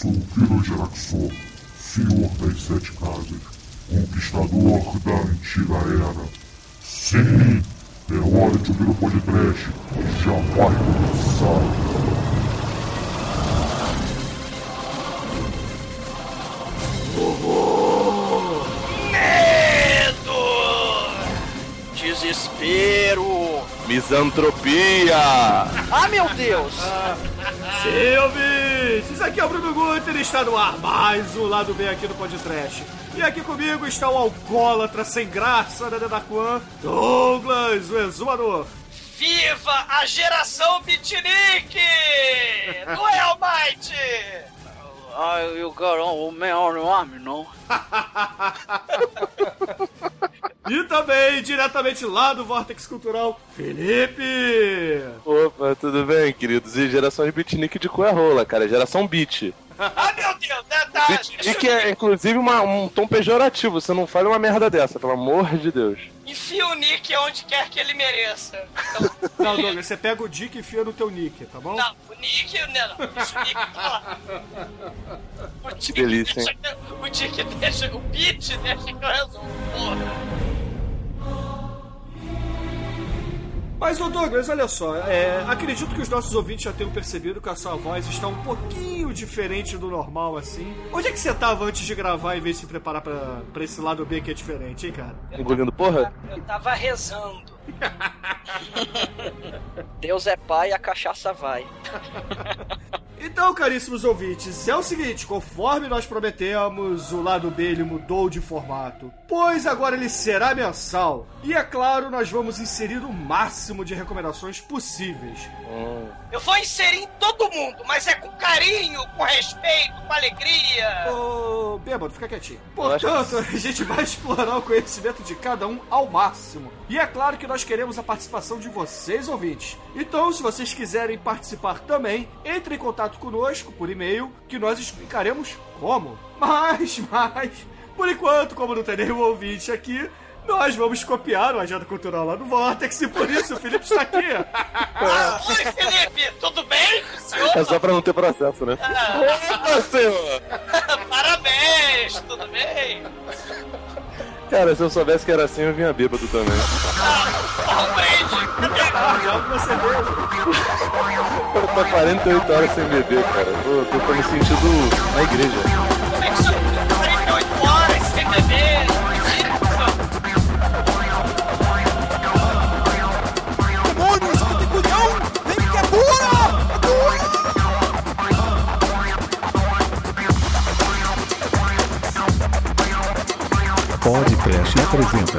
sou o Kiro Geraxor, senhor das sete casas, conquistador da antiga era. Sim, é hora de ouvir o podcast, já vai começar. Desespero! Misantropia! Ah, meu Deus! Sim, ouvintes! Aqui é o Bruno Guter e está no ar mais um lado bem aqui no Podcast. E aqui comigo está o alcoólatra sem graça da Dedaquan, Douglas, o exumador. Viva a geração beatnik! Não é, Almighty? Ah, eu quero o meu nome, não? E também, diretamente lá do Vortex Cultural, Felipe! Opa, tudo bem, queridos? E geração de beatnik de cu é rola, cara. Geração beat. Ah, meu Deus! Tá, tá, Beatnik é, inclusive, uma- um tom pejorativo. Você não fale uma merda dessa, pelo amor de Deus. Enfia o Nick onde quer que ele mereça. Então, Não, Douglas, você pega o Dick e enfia no teu nick, tá bom? não, o Nick... Não, não, deixa o Nick. O Dick delícia, hein? deixa- O Dick deixa... O Beat deixa que eu resolvo. Porra. Mas, ô Douglas, olha só, é, acredito que os nossos ouvintes já tenham percebido que a sua voz está um pouquinho diferente do normal, assim. Onde é que você tava antes de gravar e ver se preparar pra, pra esse lado B que é diferente, hein, cara? Engolindo porra? Eu tava rezando. Deus é pai e a cachaça vai. Então, caríssimos ouvintes, é o seguinte, conforme nós prometemos, o lado B ele mudou de formato, pois agora ele será mensal. E é claro, nós vamos inserir o máximo de recomendações possíveis. Eu vou inserir em todo mundo, mas é com carinho, com respeito, com alegria. Ô, bêbado, fica quietinho. Portanto, a gente vai explorar o conhecimento de cada um ao máximo. E é claro que nós queremos a participação de vocês, ouvintes. Então, se vocês quiserem participar também, entre em contato conosco por e-mail, que nós explicaremos como. Mas, mas, por enquanto, como não tem nenhum ouvinte aqui, nós vamos copiar o Agenda Cultural lá no Vortex e por isso o Felipe está aqui. Ah, oi, Felipe, tudo bem? Senhor? É só pra não ter processo, né? Opa, senhor! Parabéns, tudo bem? Cara, se eu soubesse que era assim, eu vinha bêbado também. Eu tô 48 horas sem beber, cara. Tô, tô, tô me sentindo na igreja. Podcast apresenta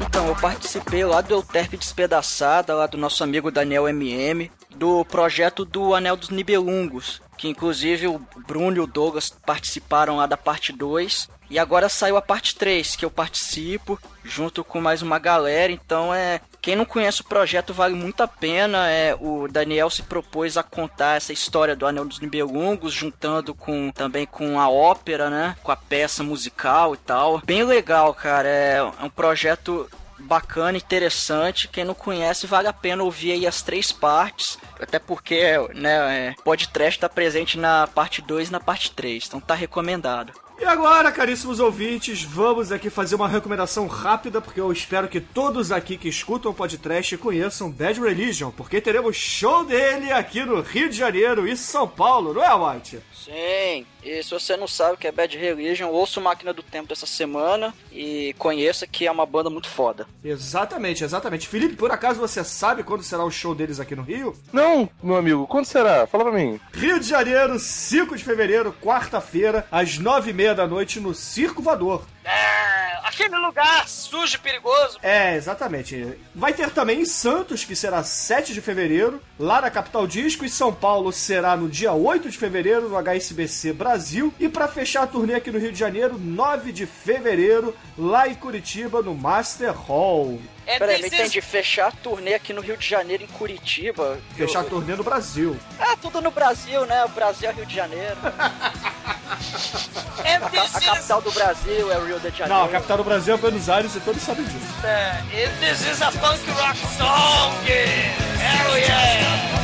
Então, eu participei lá do Euterpe Despedaçada, lá do nosso amigo Daniel MM, do projeto do Anel dos Nibelungos, que inclusive o Bruno e o Douglas participaram lá da parte 2. E agora saiu a parte 3, que eu participo, junto com mais uma galera. Então, é quem não conhece o projeto vale muito a pena. É, o Daniel se propôs a contar essa história do Anel dos Nibelungos, juntando com também com a ópera, né? Com a peça musical e tal. Bem legal, cara. É, é um projeto bacana, interessante. Quem não conhece, vale a pena ouvir aí as três partes. Até porque, né, é, podcast tá presente na parte 2 e na parte 3. Então tá recomendado. E agora, caríssimos ouvintes, vamos aqui fazer uma recomendação rápida, porque eu espero que todos aqui que escutam o podcast conheçam Bad Religion, porque teremos show dele aqui no Rio de Janeiro e São Paulo, não é, White? Sim, e se você não sabe o que é Bad Religion, ouça o Máquina do Tempo dessa semana e conheça que é uma banda muito foda. Exatamente, exatamente. Felipe, por acaso você sabe quando será o show deles aqui no Rio? Não, meu amigo, quando será? Fala pra mim. Rio de Janeiro, 5 de fevereiro, quarta-feira, às nove e meia da noite, no Circo Voador. É, aquele lugar sujo e perigoso. É, exatamente. Vai ter também em Santos, que será 7 de fevereiro, lá na Capital Disco, e São Paulo será no dia 8 de fevereiro, no HSBC Brasil, e para fechar a turnê aqui no Rio de Janeiro, 9 de fevereiro, lá em Curitiba, no Master Hall. É Peraí, não desses- entendi. Fechar a turnê aqui no Rio de Janeiro, em Curitiba. Fechar a Eu- turnê no Brasil. É, tudo no Brasil, né? O Brasil é Rio de Janeiro. A, a, capital do Brasil é o Rio de Janeiro. Não, a capital do Brasil é Buenos Aires e todos sabem disso. É, this is a punk rock song! Hell yeah!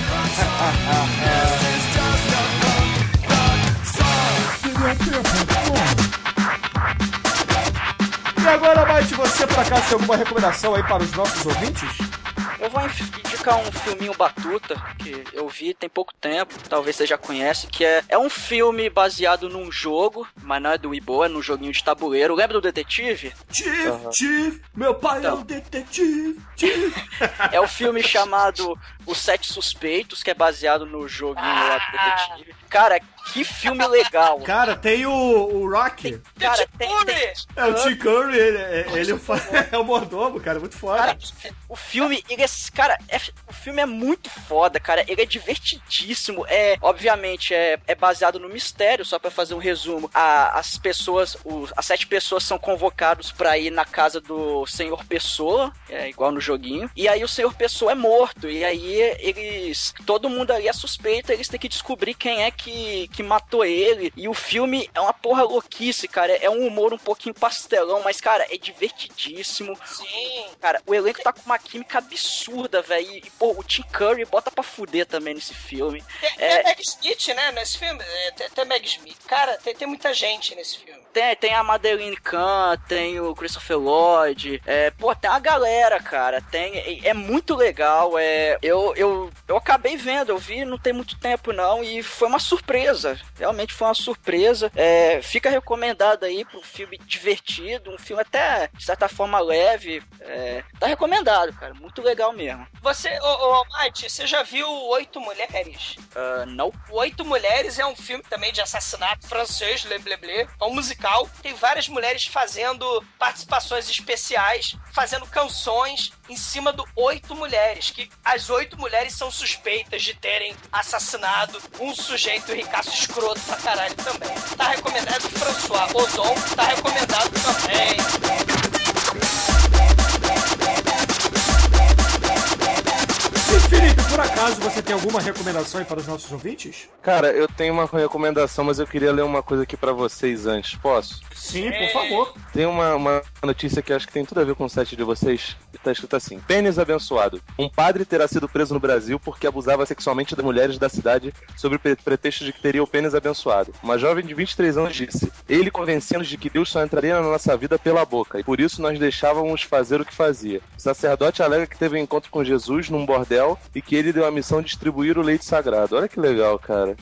E agora, Mike, você por acaso tem alguma recomendação aí para os nossos ouvintes? Eu vou indicar um filminho Batuta, que eu vi tem pouco tempo, talvez você já conhece, que é, é um filme baseado num jogo, mas não é do Ibo, é num joguinho de tabuleiro. Lembra do detetive? Chief, Chief, meu pai é Então. um detetive, Chief. É o filme chamado Os Sete Suspeitos, que é baseado no joguinho lá do detetive. Cara, que filme legal. Cara, tem o, o Rock. Cara, tem, tem, É o Tim Curry, ele, é- ele fa- é o mordomo, cara, muito foda. Cara, o filme, ele é, cara, é- o filme é muito foda, cara. Ele é divertidíssimo. É, obviamente, é, é baseado no mistério, só pra fazer um resumo. A- as pessoas, os- as sete pessoas são convocados pra ir na casa do Senhor Pessoa, é igual no joguinho. E aí o Senhor Pessoa é morto. E aí eles, todo mundo ali é suspeito, eles têm que descobrir quem é que, que matou ele. E o filme é uma porra louquice, cara. É um humor um pouquinho pastelão, mas, cara, é divertidíssimo. Sim. Cara, o elenco tá com uma química absurda, velho. E, pô, o Tim Curry bota pra fuder também nesse filme. Tem, tem É. a Meg Smith, né, nesse filme. É, Tem, tem a Meg Smith. Cara, tem, tem muita gente nesse filme. Tem, tem a Madeline Kahn, tem o Christopher Lloyd. É, pô, tem a galera, cara. Tem, é, é muito legal. É, eu, eu, eu acabei vendo, eu vi não tem muito tempo não. E foi uma surpresa. Realmente foi uma surpresa. É, fica recomendado aí pro filme divertido. Um filme até, de certa forma, leve. É, tá recomendado, cara. Muito legal mesmo. Você, ô, ô Mate, você já viu Oito Mulheres? Ah, não Oito Mulheres é um filme também de assassinato francês, Le Blé Blé. É um musical. Tem várias mulheres fazendo participações especiais, fazendo canções em cima do Oito Mulheres. Que as oito mulheres são suspeitas de terem assassinado um sujeito ricaço escroto pra caralho também. Tá recomendado François Ozon, tá recomendado também. Por acaso você tem alguma recomendação aí para os nossos ouvintes? Cara, eu tenho uma recomendação, mas eu queria ler uma coisa aqui pra vocês antes. Posso? Sim, por favor. Tem uma, uma notícia que acho que tem tudo a ver com o site de vocês. que Tá escrito assim: Pênis abençoado. Um padre terá sido preso no Brasil porque abusava sexualmente das mulheres da cidade sob pretexto de que teria o pênis abençoado. Uma jovem de 23 anos disse: Ele convencendo-nos de que Deus só entraria na nossa vida pela boca e por isso nós deixávamos fazer o que fazia. O sacerdote alega que teve um encontro com Jesus num bordel e que ele deu a missão de distribuir o leite sagrado. Olha que legal, cara.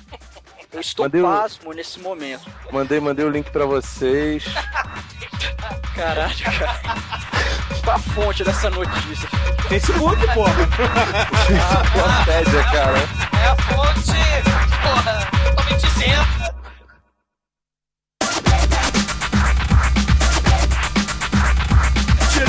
Eu estou Mandei o- pasmo nesse momento. Mandei, mandei o link pra vocês. Caralho, cara. Qual a fonte dessa notícia? Facebook, porra. Wikipedia, cara. É a fonte, porra, totalmente isenta.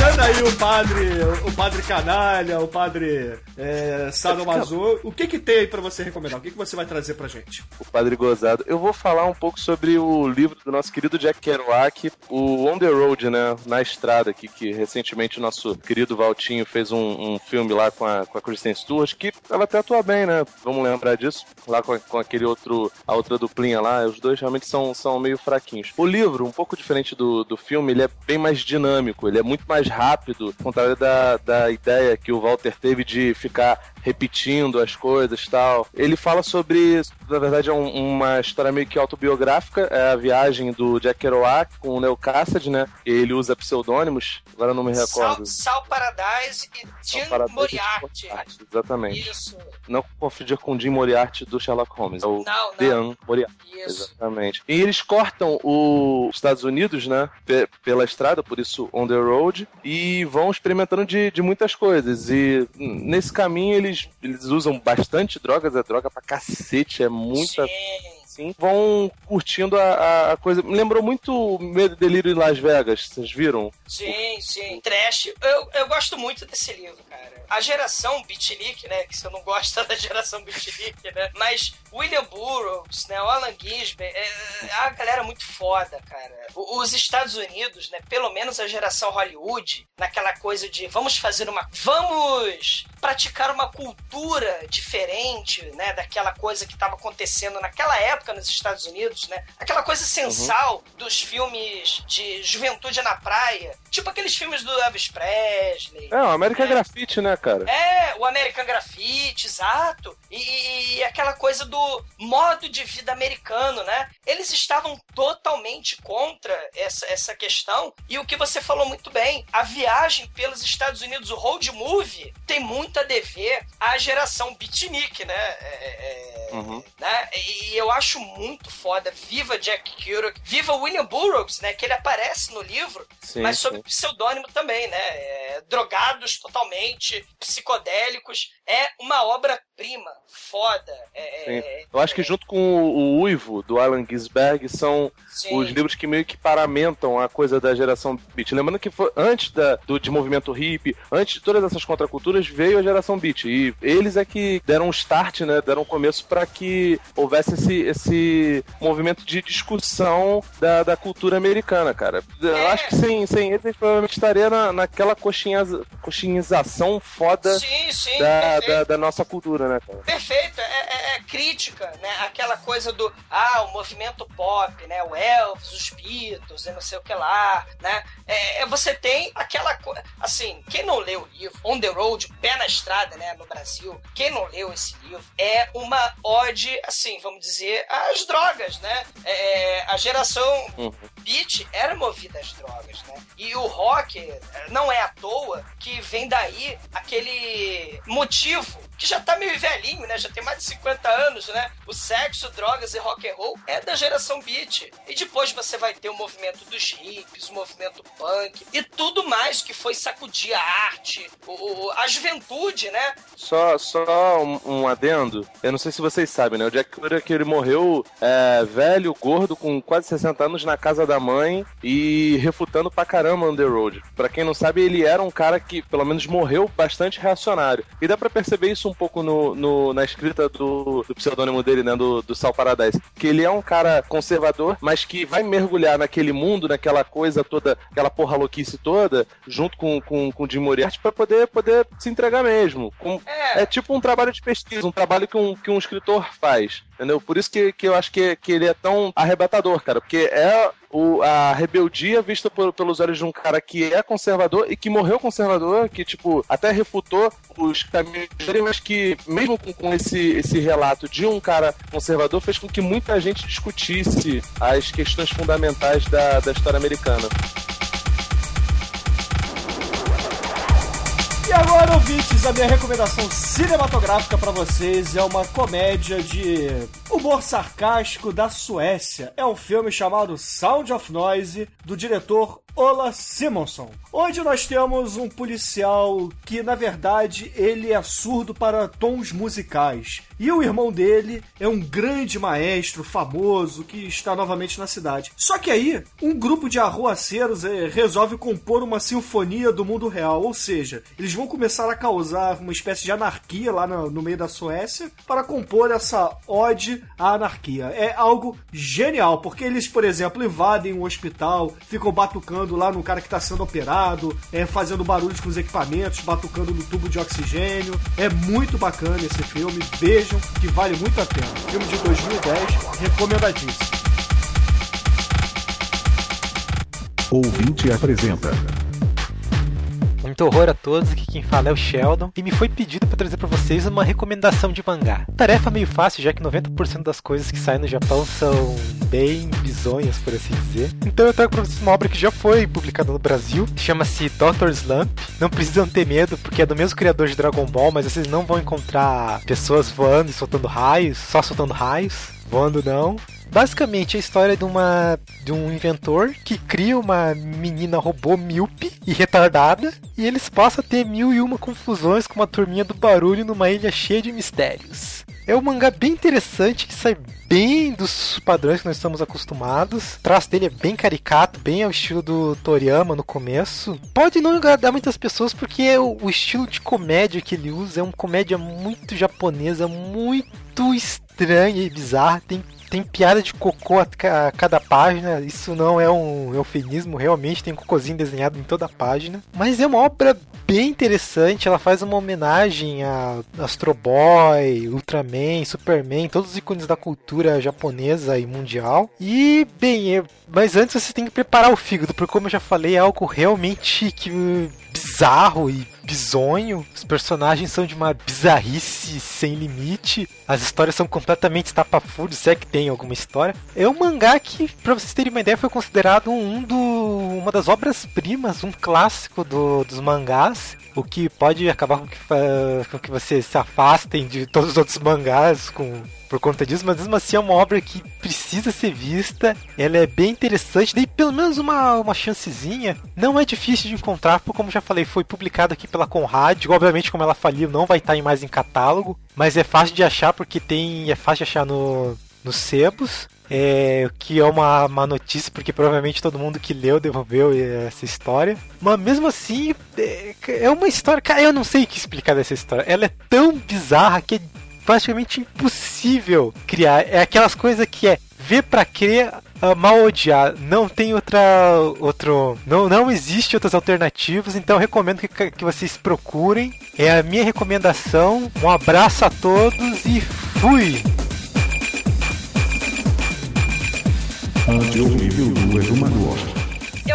Tirando aí o padre, o padre canalha, o padre é, sadomaso, o que que tem aí pra você recomendar? O que que você vai trazer pra gente? o Padre Gozado. Eu vou falar um pouco sobre o livro do nosso querido Jack Kerouac, o On the Road, né? Na estrada, aqui, que recentemente o nosso querido Valtinho fez um, um filme lá com a, com a Kristen Stewart, que ela até atua bem, né? Vamos lembrar disso. Lá com, com aquele outro, a outra duplinha lá, os dois realmente são, são meio fraquinhos. O livro, um pouco diferente do, do filme, ele é bem mais dinâmico, ele é muito mais rápido, contrário da, da ideia que o Walter teve de ficar repetindo as coisas e tal. Ele fala sobre, na verdade, é um- uma história meio que autobiográfica, é a viagem do Jack Kerouac com o Neil Cassady, né? Ele usa pseudônimos, agora eu não me Sal, recordo. Sal Paradise e Jim Paradise Moriarty. Moriarty, Exatamente. Isso, Não confundir com Jim Moriarty do Sherlock Holmes. É o Não. Dean Moriarty. isso. Exatamente. E eles cortam os Estados Unidos, né? pe- pela estrada, por isso on the road, e vão experimentando de, de muitas coisas. E nesse caminho eles, eles usam bastante drogas, é droga pra cacete, é muita. Sim. Assim, vão curtindo a, a- coisa. Me lembrou muito Medo e Delírio em Las Vegas, vocês viram? Sim, sim. Trash. Eu, eu gosto muito desse livro, cara. A geração Beatnik, né? Que você não gosta da geração Beatnik, né? Mas William Burroughs, né? O Alan Gisbert, é, é a galera muito foda, cara. Os Estados Unidos, né? Pelo menos a geração Hollywood, naquela coisa de vamos fazer uma. Vamos praticar uma cultura diferente, né? Daquela coisa que estava acontecendo naquela época nos Estados Unidos, né? Aquela coisa sensal dos filmes de juventude na praia. Tipo aqueles filmes do Elvis Presley. É, o American É. Graffiti, né, cara? É, o American Graffiti. Exato. E, e, aquela coisa do modo de vida americano, né? Eles estavam totalmente contra essa, essa questão. E o que você falou muito bem, a viagem pelos Estados Unidos, o road movie, tem muito a dever à geração beatnik, né? É, é, uhum. né? E eu acho muito foda. Viva Jack Kerouac, viva William Burroughs, né? Que ele aparece no livro, sim, mas sob sim. pseudônimo também, né? É, drogados totalmente, psicodélicos. É uma obra-prima, foda. É, é eu acho que junto com o, Uivo, do Alan Ginsberg, são sim. os livros que meio que paramentam a coisa da geração beat. Lembrando que foi antes da, do de movimento hippie, antes de todas essas contraculturas, veio a geração beat. E eles é que deram um start, né? Deram um começo para que houvesse esse, esse movimento de discussão da, da cultura americana, cara. Eu é. acho que sem, sem eles, provavelmente estaria na, naquela coxinha, coxinhização foda sim, sim, da, da, da, nossa cultura, né, cara? Perfeito. É, é, é, crítica, né? Aquela coisa do, ah, o movimento pop, né? O Elvis, os Beatles, e não sei o que lá, né? É, é você tem aquela coisa, assim, quem não leu o livro, On the Road, Pé na Estrada, né, no Brasil, quem não leu esse livro, é uma ode, assim, vamos dizer, às drogas, né? É, a geração uhum. beat era movida às drogas, né? E o rock não é à toa que vem daí aquele motivo que já tá meio velhinho, né? Já tem mais de 50 anos, né? O sexo, drogas e rock and roll é da geração beat. E depois você vai ter o movimento dos hippies, o movimento punk e tudo mais que foi sacudir a arte, o, a juventude, né? Só, só um, um adendo. Eu não sei se vocês sabem, né? O Jack Kerouac, ele morreu é, velho, gordo, com quase 60 anos na casa da mãe e refutando pra caramba on the road. Pra quem não sabe, ele era um cara que, pelo menos, morreu bastante reacionário. E dá pra perceber isso um pouco no, no na escrita do, do pseudônimo dele, né? Do, do Sal Paradise. Que ele é um cara conservador, mas que vai mergulhar naquele mundo, naquela coisa toda, aquela porra louquice toda, junto com, com, com o Jim Moriarty, pra poder, poder se entregar mesmo. Com, é. é tipo um trabalho de pesquisa, um trabalho que um, que um escritor faz. Entendeu? Por isso que, que eu acho que, que ele é tão arrebatador, cara. Porque é o, a rebeldia vista por, pelos olhos de um cara que é conservador e que morreu conservador, que, tipo, até refutou os caminhos dele, mas que, mesmo com, com esse, esse relato de um cara conservador, fez com que muita gente discutisse as questões fundamentais da, da história americana. E agora, ouvintes, a minha recomendação cinematográfica para vocês é uma comédia de humor sarcástico da Suécia. É um filme chamado Sound of Noise, do diretor Ola Simonson, onde nós temos um policial que, na verdade, ele é surdo para tons musicais. E o irmão dele é um grande maestro famoso que está novamente na cidade. Só que aí, um grupo de arruaceiros é, resolve compor uma sinfonia do mundo real, ou seja, eles vão começar a causar uma espécie de anarquia lá no, no meio da Suécia para compor essa ode à anarquia. É algo genial, porque eles, por exemplo, invadem um hospital, ficam batucando lá no cara que está sendo operado, é, fazendo barulhos com os equipamentos, batucando no tubo de oxigênio. É muito bacana esse filme, vejam que vale muito a pena. Filme de 2010, recomendadíssimo. Ouvinte apresenta. Muito horror a todos, aqui quem fala é o Sheldon, e me foi pedido para trazer para vocês uma recomendação de mangá. Tarefa meio fácil, já que 90% das coisas que saem no Japão são bem bizonhas, por assim dizer. Então eu trago para vocês uma obra que já foi publicada no Brasil, chama-se Dr. Slump. Não precisam ter medo, porque é do mesmo criador de Dragon Ball, mas vocês não vão encontrar pessoas voando e soltando raios, só soltando raios. Voando não. Basicamente, a história de, uma, de um inventor que cria uma menina robô míope e retardada, e eles passam a ter mil e uma confusões com uma turminha do barulho numa ilha cheia de mistérios. É um mangá bem interessante que sai bem dos padrões que nós estamos acostumados. O traço dele é bem caricato, bem ao estilo do Toriyama no começo. Pode não agradar muitas pessoas porque o, o estilo de comédia que ele usa é uma comédia muito japonesa, muito estranha e bizarra. Tem tem piada de cocô a cada página. Isso não é um eufemismo, realmente tem um cocôzinho desenhado em toda a página. Mas é uma obra bem interessante. Ela faz uma homenagem a Astro Boy, Ultraman, Superman, todos os ícones da cultura cultura japonesa e mundial. E, bem, é- mas antes você tem que preparar o fígado, porque como eu já falei, é algo realmente que bizarro e bizonho. Os personagens são de uma bizarrice sem limite. As histórias são completamente estapafúrdios, se é que tem alguma história. É um mangá que, pra vocês terem uma ideia, foi considerado um do, uma das obras-primas, um clássico do- dos mangás. O que pode acabar com que, com que vocês se afastem de todos os outros mangás com, por conta disso, mas mesmo assim é uma obra que precisa ser vista. Ela é bem interessante, dei pelo menos uma, uma chancezinha. Não é difícil de encontrar, como já falei, foi publicado aqui pela Conrad. Obviamente, como ela faliu, não vai estar mais em catálogo, mas é fácil de achar porque tem é fácil de achar no nos sebos. É, que é uma, uma notícia, porque provavelmente todo mundo que leu devolveu essa história. Mas mesmo assim, é, é uma história. Cara, eu não sei o que explicar dessa história. Ela é tão bizarra que é praticamente impossível criar. É aquelas coisas que é ver pra crer, ou odiar. Não tem outra. outro. Não, não existe outras alternativas, então recomendo que, que vocês procurem. É a minha recomendação. Um abraço a todos e fui! Do. Eu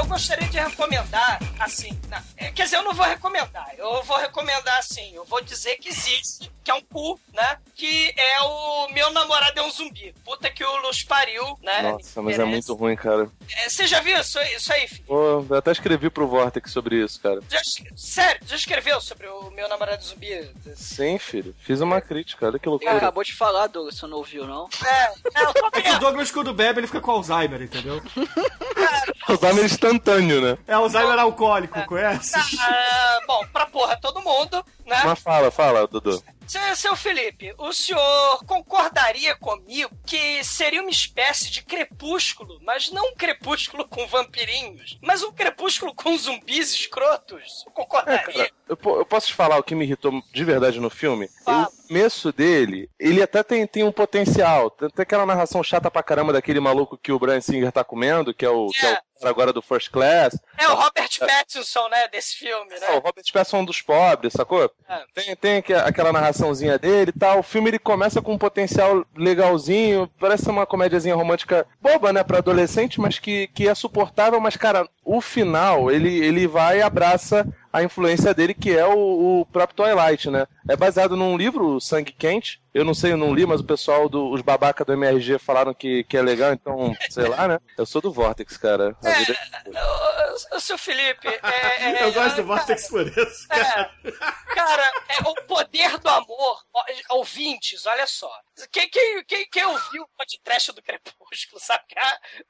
gostaria de recomendar, assim, na- é, quer dizer, eu não vou recomendar, eu vou recomendar assim, eu vou dizer que existe, que é um cu, né? Que é o Meu Namorado é um Zumbi. Puta que o Luz pariu, né? Nossa, mas é muito ruim, cara. É, Você já viu isso, isso aí, filho? Pô, eu até escrevi pro Vortex sobre isso, cara. Já, sério, já escreveu sobre o Meu Namorado Zumbi? Sim, filho. Fiz uma crítica, olha que Ele loucura. acabou de falar, Douglas, você não ouviu, não? É, é, eu tô É que o. Douglas, quando bebe, ele fica com Alzheimer, entendeu? Alzheimer instantâneo, né? É Alzheimer alcoólico, conhece? Ah, bom, pra porra todo mundo, né? Mas fala, fala, Dudu. Seu, seu Felipe, o senhor concordaria comigo que seria uma espécie de crepúsculo, mas não um crepúsculo com vampirinhos, mas um crepúsculo com zumbis escrotos? Concordaria? Cara, eu, eu posso te falar o que me irritou de verdade no filme? O começo dele, ele até tem, tem um potencial. Tem até aquela narração chata pra caramba daquele maluco que o Brian Singer tá comendo, que é o, que é o É. cara agora do First Class. É o Robert Pattinson, né, desse filme, É, o né? Robert Pattinson é um dos pobres, sacou? É. Tem, tem aqu- aquela narraçãozinha dele e tal. O filme ele começa com um potencial legalzinho, parece uma comédiazinha romântica boba, né, pra adolescente, mas que, que é suportável. Mas, cara, o final, ele, ele vai e abraça a influência dele, que é o, o próprio Twilight, né? É baseado num livro, Sangue Quente. Eu não sei, eu não li, mas o pessoal, do, os babaca do MRG falaram que, que é legal, então, sei lá, né? Eu sou do Vortex, cara. A vida é- Ô, ô, ô, seu Felipe, é, é, Eu gosto do Vortex por isso, cara. É, cara, é o poder do amor. Ouvintes, olha só. Quem, quem, quem, quem ouviu o podcast do Crepúsculo, sabe? que,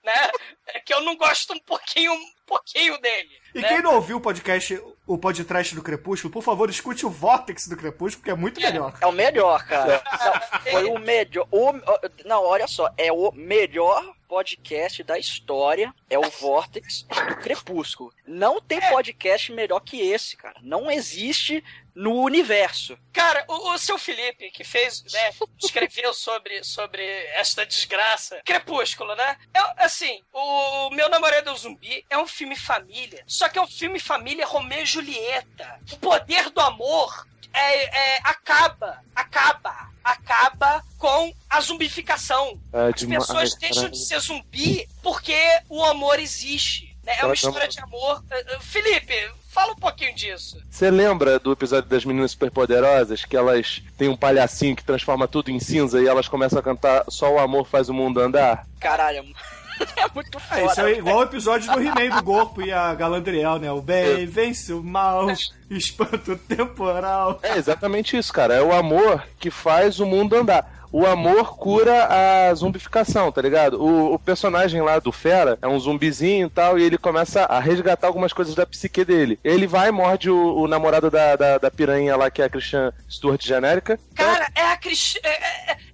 Né? É que eu não gosto um pouquinho, um pouquinho dele. E né? quem não ouviu o podcast, o podcast do Crepúsculo, por favor, escute o Vortex do Crepúsculo, que é muito melhor. É o melhor, cara. Não, foi o melhor. O, não, olha só, é o melhor podcast da história. É o Vortex do Crepúsculo. Não tem podcast melhor que esse, cara. Não existe no universo. Cara, o, o seu Felipe, que fez, né, escreveu sobre, sobre esta desgraça, Crepúsculo, né? É, assim, o Meu Namorado é um Zumbi é um filme família, só que é um filme família Romeu e Julieta. O poder do amor é, é, acaba, acaba, acaba com a zumbificação. É As pessoas deixam de ser zumbi porque o amor existe. né? É uma história de amor. Uh, uh, Felipe, fala um pouquinho disso. Você lembra do episódio das meninas superpoderosas? Que elas têm um palhacinho que transforma tudo em cinza e elas começam a cantar Só o amor faz o mundo andar? Caralho, é muito foda. É, isso é igual o episódio do He-Man do Gorpo e a Galadriel, né? O bem vence o mal, espanto temporal. É exatamente isso, cara. É o amor que faz o mundo andar. O amor cura a zumbificação, tá ligado? O, o personagem lá do Fera é um zumbizinho e tal, e ele começa a resgatar algumas coisas da psique dele. Ele vai e morde o, o namorado da, da, da piranha lá, que é a Christian Stewart genérica. Cara, é a Cristina.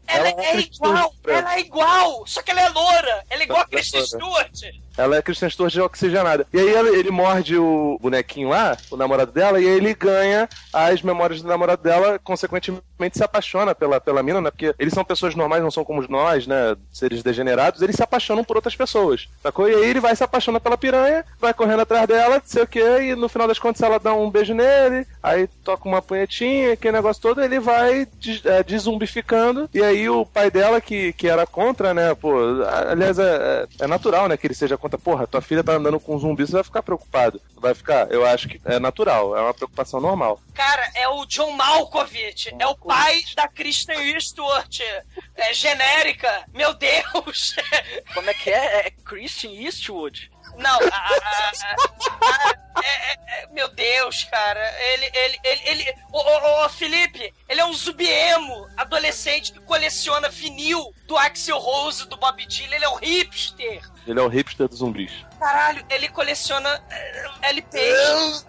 Ela, Ela é é, Kristen igual, ela é igual, só que ela é loura. Ela é igual a é Kristen. Stewart. Ela é a Christian Stewart oxigenada. E aí ele, ele morde o bonequinho lá, o namorado dela, e aí ele ganha as memórias do namorado dela, consequentemente se apaixona pela, pela mina, né? Porque eles são pessoas normais, não são como nós, né? Seres degenerados, eles se apaixonam por outras pessoas, sacou? E aí ele vai se apaixonar pela piranha, vai correndo atrás dela, não sei o quê, e no final das contas ela dá um beijo nele, aí toca uma punhetinha, aquele negócio todo, ele vai des, é, desumbificando, e aí o pai dela, que, que era contra, né, pô, aliás, é, é, é natural, né, que ele seja contra, porra, tua filha tá andando com um zumbi, você vai ficar preocupado. Vai ficar, eu acho que é natural, é uma preocupação normal. Cara, é o John Malkovich, é o pai da Kristen Stewart, é genérica, meu Deus! Como é que é? É Christian Eastwood? Não, a, a, a, Deus, cara. Ele, ele, ele, ele. Ô, ô, ô, Felipe, ele é um zubiemo adolescente que coleciona vinil do Axel Rose, do Bob Dylan. Ele é um hipster. Ele é o hipster dos zumbis. Caralho, ele coleciona uh, LPs.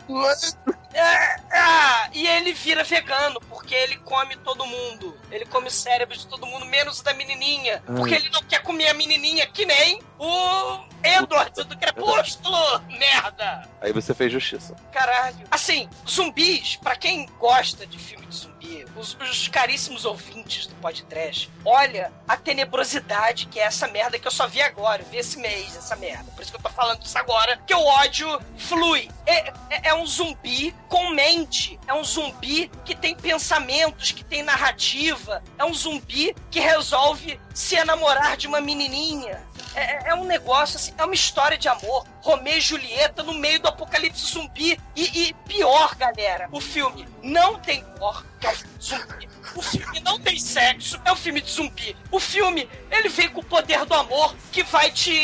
Ah, e ele vira vegano, porque ele come todo mundo. Ele come o cérebro de todo mundo, menos o da menininha. Porque ele não quer comer a menininha que nem o Edward do Crepúsculo. Merda! Aí você fez justiça. Caralho. Assim, zumbis, pra quem gosta de filme de zumbi, os, os caríssimos ouvintes do podcast, olha a tenebrosidade que é essa merda que eu só vi agora. Eu vi esse mês, essa merda. Por isso que eu tô falando isso agora, que o ódio flui. É, é, é um zumbi com mente. É um zumbi que tem pensamentos, que tem narrativa. É um zumbi que resolve se enamorar de uma menininha. É, é um negócio assim, é uma história de amor. Romeu e Julieta no meio do apocalipse zumbi. E, e pior, galera, o filme não tem cor, que é um filme zumbi. O filme não tem sexo, é um filme de zumbi. O filme, ele vem com o poder do amor que vai te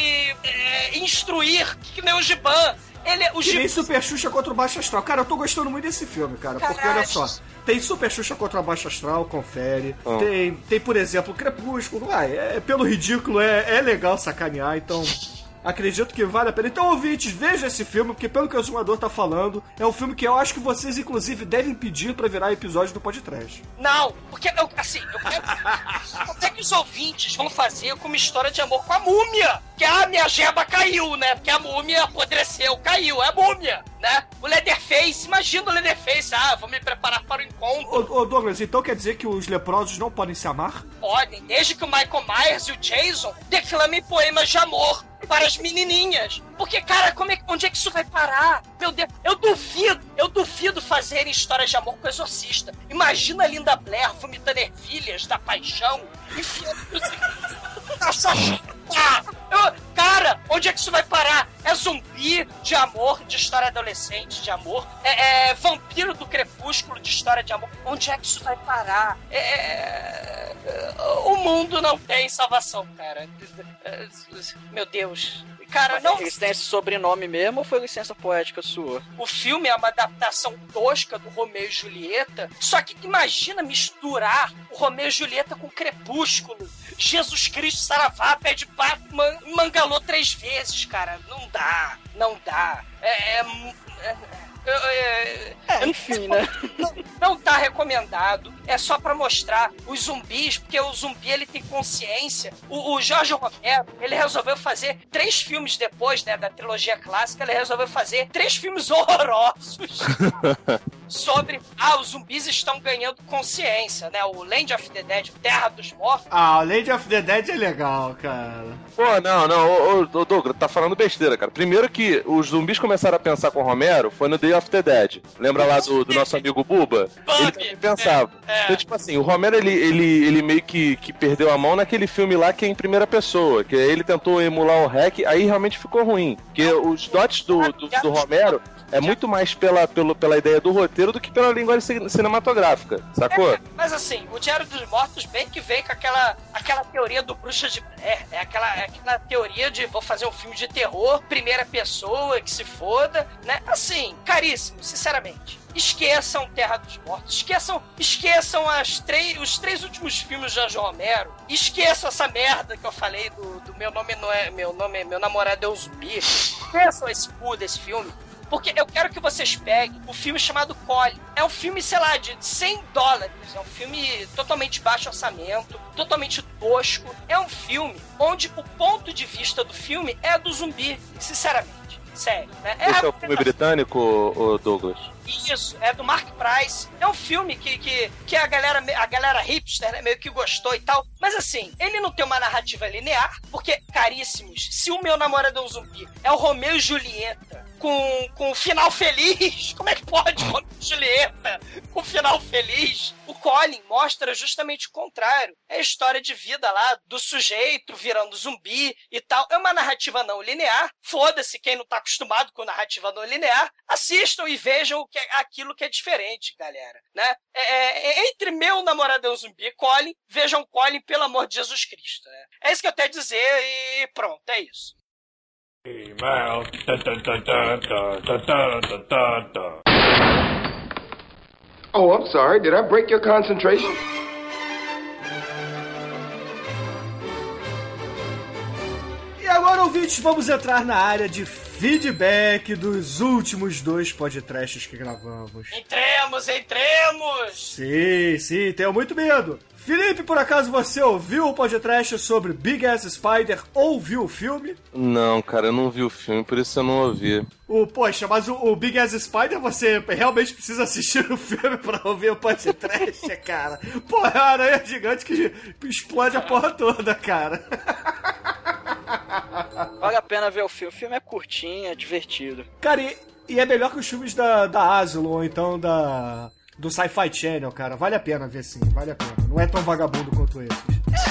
é, instruir, que nem o Giban. Ele, o Que nem Super Xuxa contra o Baixo Astral. Cara, eu tô gostando muito desse filme, cara. Porque olha só. Tem Super Xuxa contra o Baixo Astral, confere. Ah. Tem, tem, por exemplo, Crepúsculo. Vai, é, pelo ridículo, é, é legal sacanear, então. Acredito que vale a pena. Então, ouvintes, vejam esse filme, porque pelo que o Exumador tá falando, é um filme que eu acho que vocês, inclusive, devem pedir pra virar episódio do podcast. Não, porque eu, assim, eu quero. Como é que os ouvintes vão fazer com uma história de amor com a múmia? Que a minha jeba caiu, né? Porque a múmia apodreceu, caiu, é a múmia, né? O Leatherface, imagina o Leatherface, ah, vou me preparar para o encontro. Ô, ô, Douglas, então quer dizer que os leprosos não podem se amar? Podem, desde que o Michael Myers e o Jason declamem poemas de amor para as menininhas. Porque, cara, como é, onde é que isso vai parar? Meu Deus, eu duvido, eu duvido fazerem histórias de amor com exorcista. Imagina a Linda Blair vomitando ervilhas da paixão, enfiando na sua Ah, eu- Cara, onde é que isso vai parar? É zumbi de amor, de história adolescente, de amor. É, é vampiro do crepúsculo, de história de amor. Onde é que isso vai parar? É, o mundo não tem salvação, cara. Meu Deus. Cara, não. Eles têm esse sobrenome mesmo ou foi licença poética sua? O filme é uma adaptação tosca do Romeu e Julieta. Só que imagina misturar o Romeu e Julieta com Crepúsculo. Jesus Cristo Saravá pede Batman mangalou três vezes, cara. Não dá, não dá. É. é, é, é, É, enfim, né? não, não tá recomendado. É só pra mostrar os zumbis, porque o zumbi ele tem consciência. O, o Jorge Romero, ele resolveu fazer três filmes depois, né, da trilogia clássica, ele resolveu fazer três filmes horrorosos sobre ah, os zumbis estão ganhando consciência, né? O Land of the Dead, Terra dos Mortos. Ah, o Lady of the Dead é legal, cara. Pô, não, não, ô, Douglas, tá falando besteira, cara. Primeiro que os zumbis começaram a pensar com o Romero foi no Day of the Dead. Lembra lá do, do nosso amigo Buba? Ele pensava. é, é. Então, tipo assim, o Romero, ele, ele, ele meio que, que perdeu a mão naquele filme lá que é em primeira pessoa, que ele tentou emular o hack, aí realmente ficou ruim. Porque os dots do, do, do Romero é muito mais pela, pelo, pela ideia do roteiro do que pela linguagem cin- cinematográfica, sacou? É, mas assim, o Diário dos Mortos bem que veio com aquela, aquela teoria do Bruxa de Blair. É aquela, aquela teoria de vou fazer um filme de terror, primeira pessoa, que se foda, né? Assim, caríssimo, sinceramente. Esqueçam Terra dos Mortos, esqueçam, esqueçam as três, os três últimos filmes de Jorge Romero, esqueçam essa merda que eu falei do, do meu nome não é meu nome, meu namorado é o zumbi. Esqueçam esse cu desse filme. Porque eu quero que vocês peguem o filme chamado Cole. É um filme, sei lá, de 100 dólares. É um filme totalmente baixo orçamento, totalmente tosco. É um filme onde o ponto de vista do filme é do zumbi, sinceramente. Sério, né? Esse é o filme britânico, Douglas? Isso, é do Mark Price. É um filme que, que, que a, galera, a galera hipster né, meio que gostou e tal. Mas assim, ele não tem uma narrativa linear, porque, caríssimos, se o meu namorado é um zumbi é o Romeu e Julieta com, com um final feliz, como é que pode Julieta com um final feliz? O Colin mostra justamente o contrário. É a história de vida lá do sujeito virando zumbi e tal. É uma narrativa não linear. Foda-se quem não tá acostumado com narrativa não linear. Assistam e vejam que é aquilo que é diferente, galera. Né? É, é, é, entre meu namorado é um zumbi Colin, vejam Colin, pelo amor de Jesus Cristo. Né? É isso que eu tenho a dizer e pronto, é isso. E Oh, I'm sorry. Did I break your concentration? E agora, ouvintes, vamos entrar na área de feedback dos últimos dois podcasts que gravamos. Entremos, entremos! Sim, sim, tenho muito medo. Felipe, por acaso você ouviu o podcast sobre Big Ass Spider ou viu o filme? Não, cara, eu não vi o filme, por isso eu não ouvi. O, poxa, mas o, o Big Ass Spider você realmente precisa assistir o filme pra ouvir o podcast, cara. Pô, é uma aranha gigante que explode a porra toda, cara. Vale a pena ver o filme. O filme é curtinho, é divertido. Cara, e, e é melhor que os filmes da, da Asylum, ou então da do Sci-Fi Channel, cara. Vale a pena ver sim, vale a pena. Não é tão vagabundo quanto esses.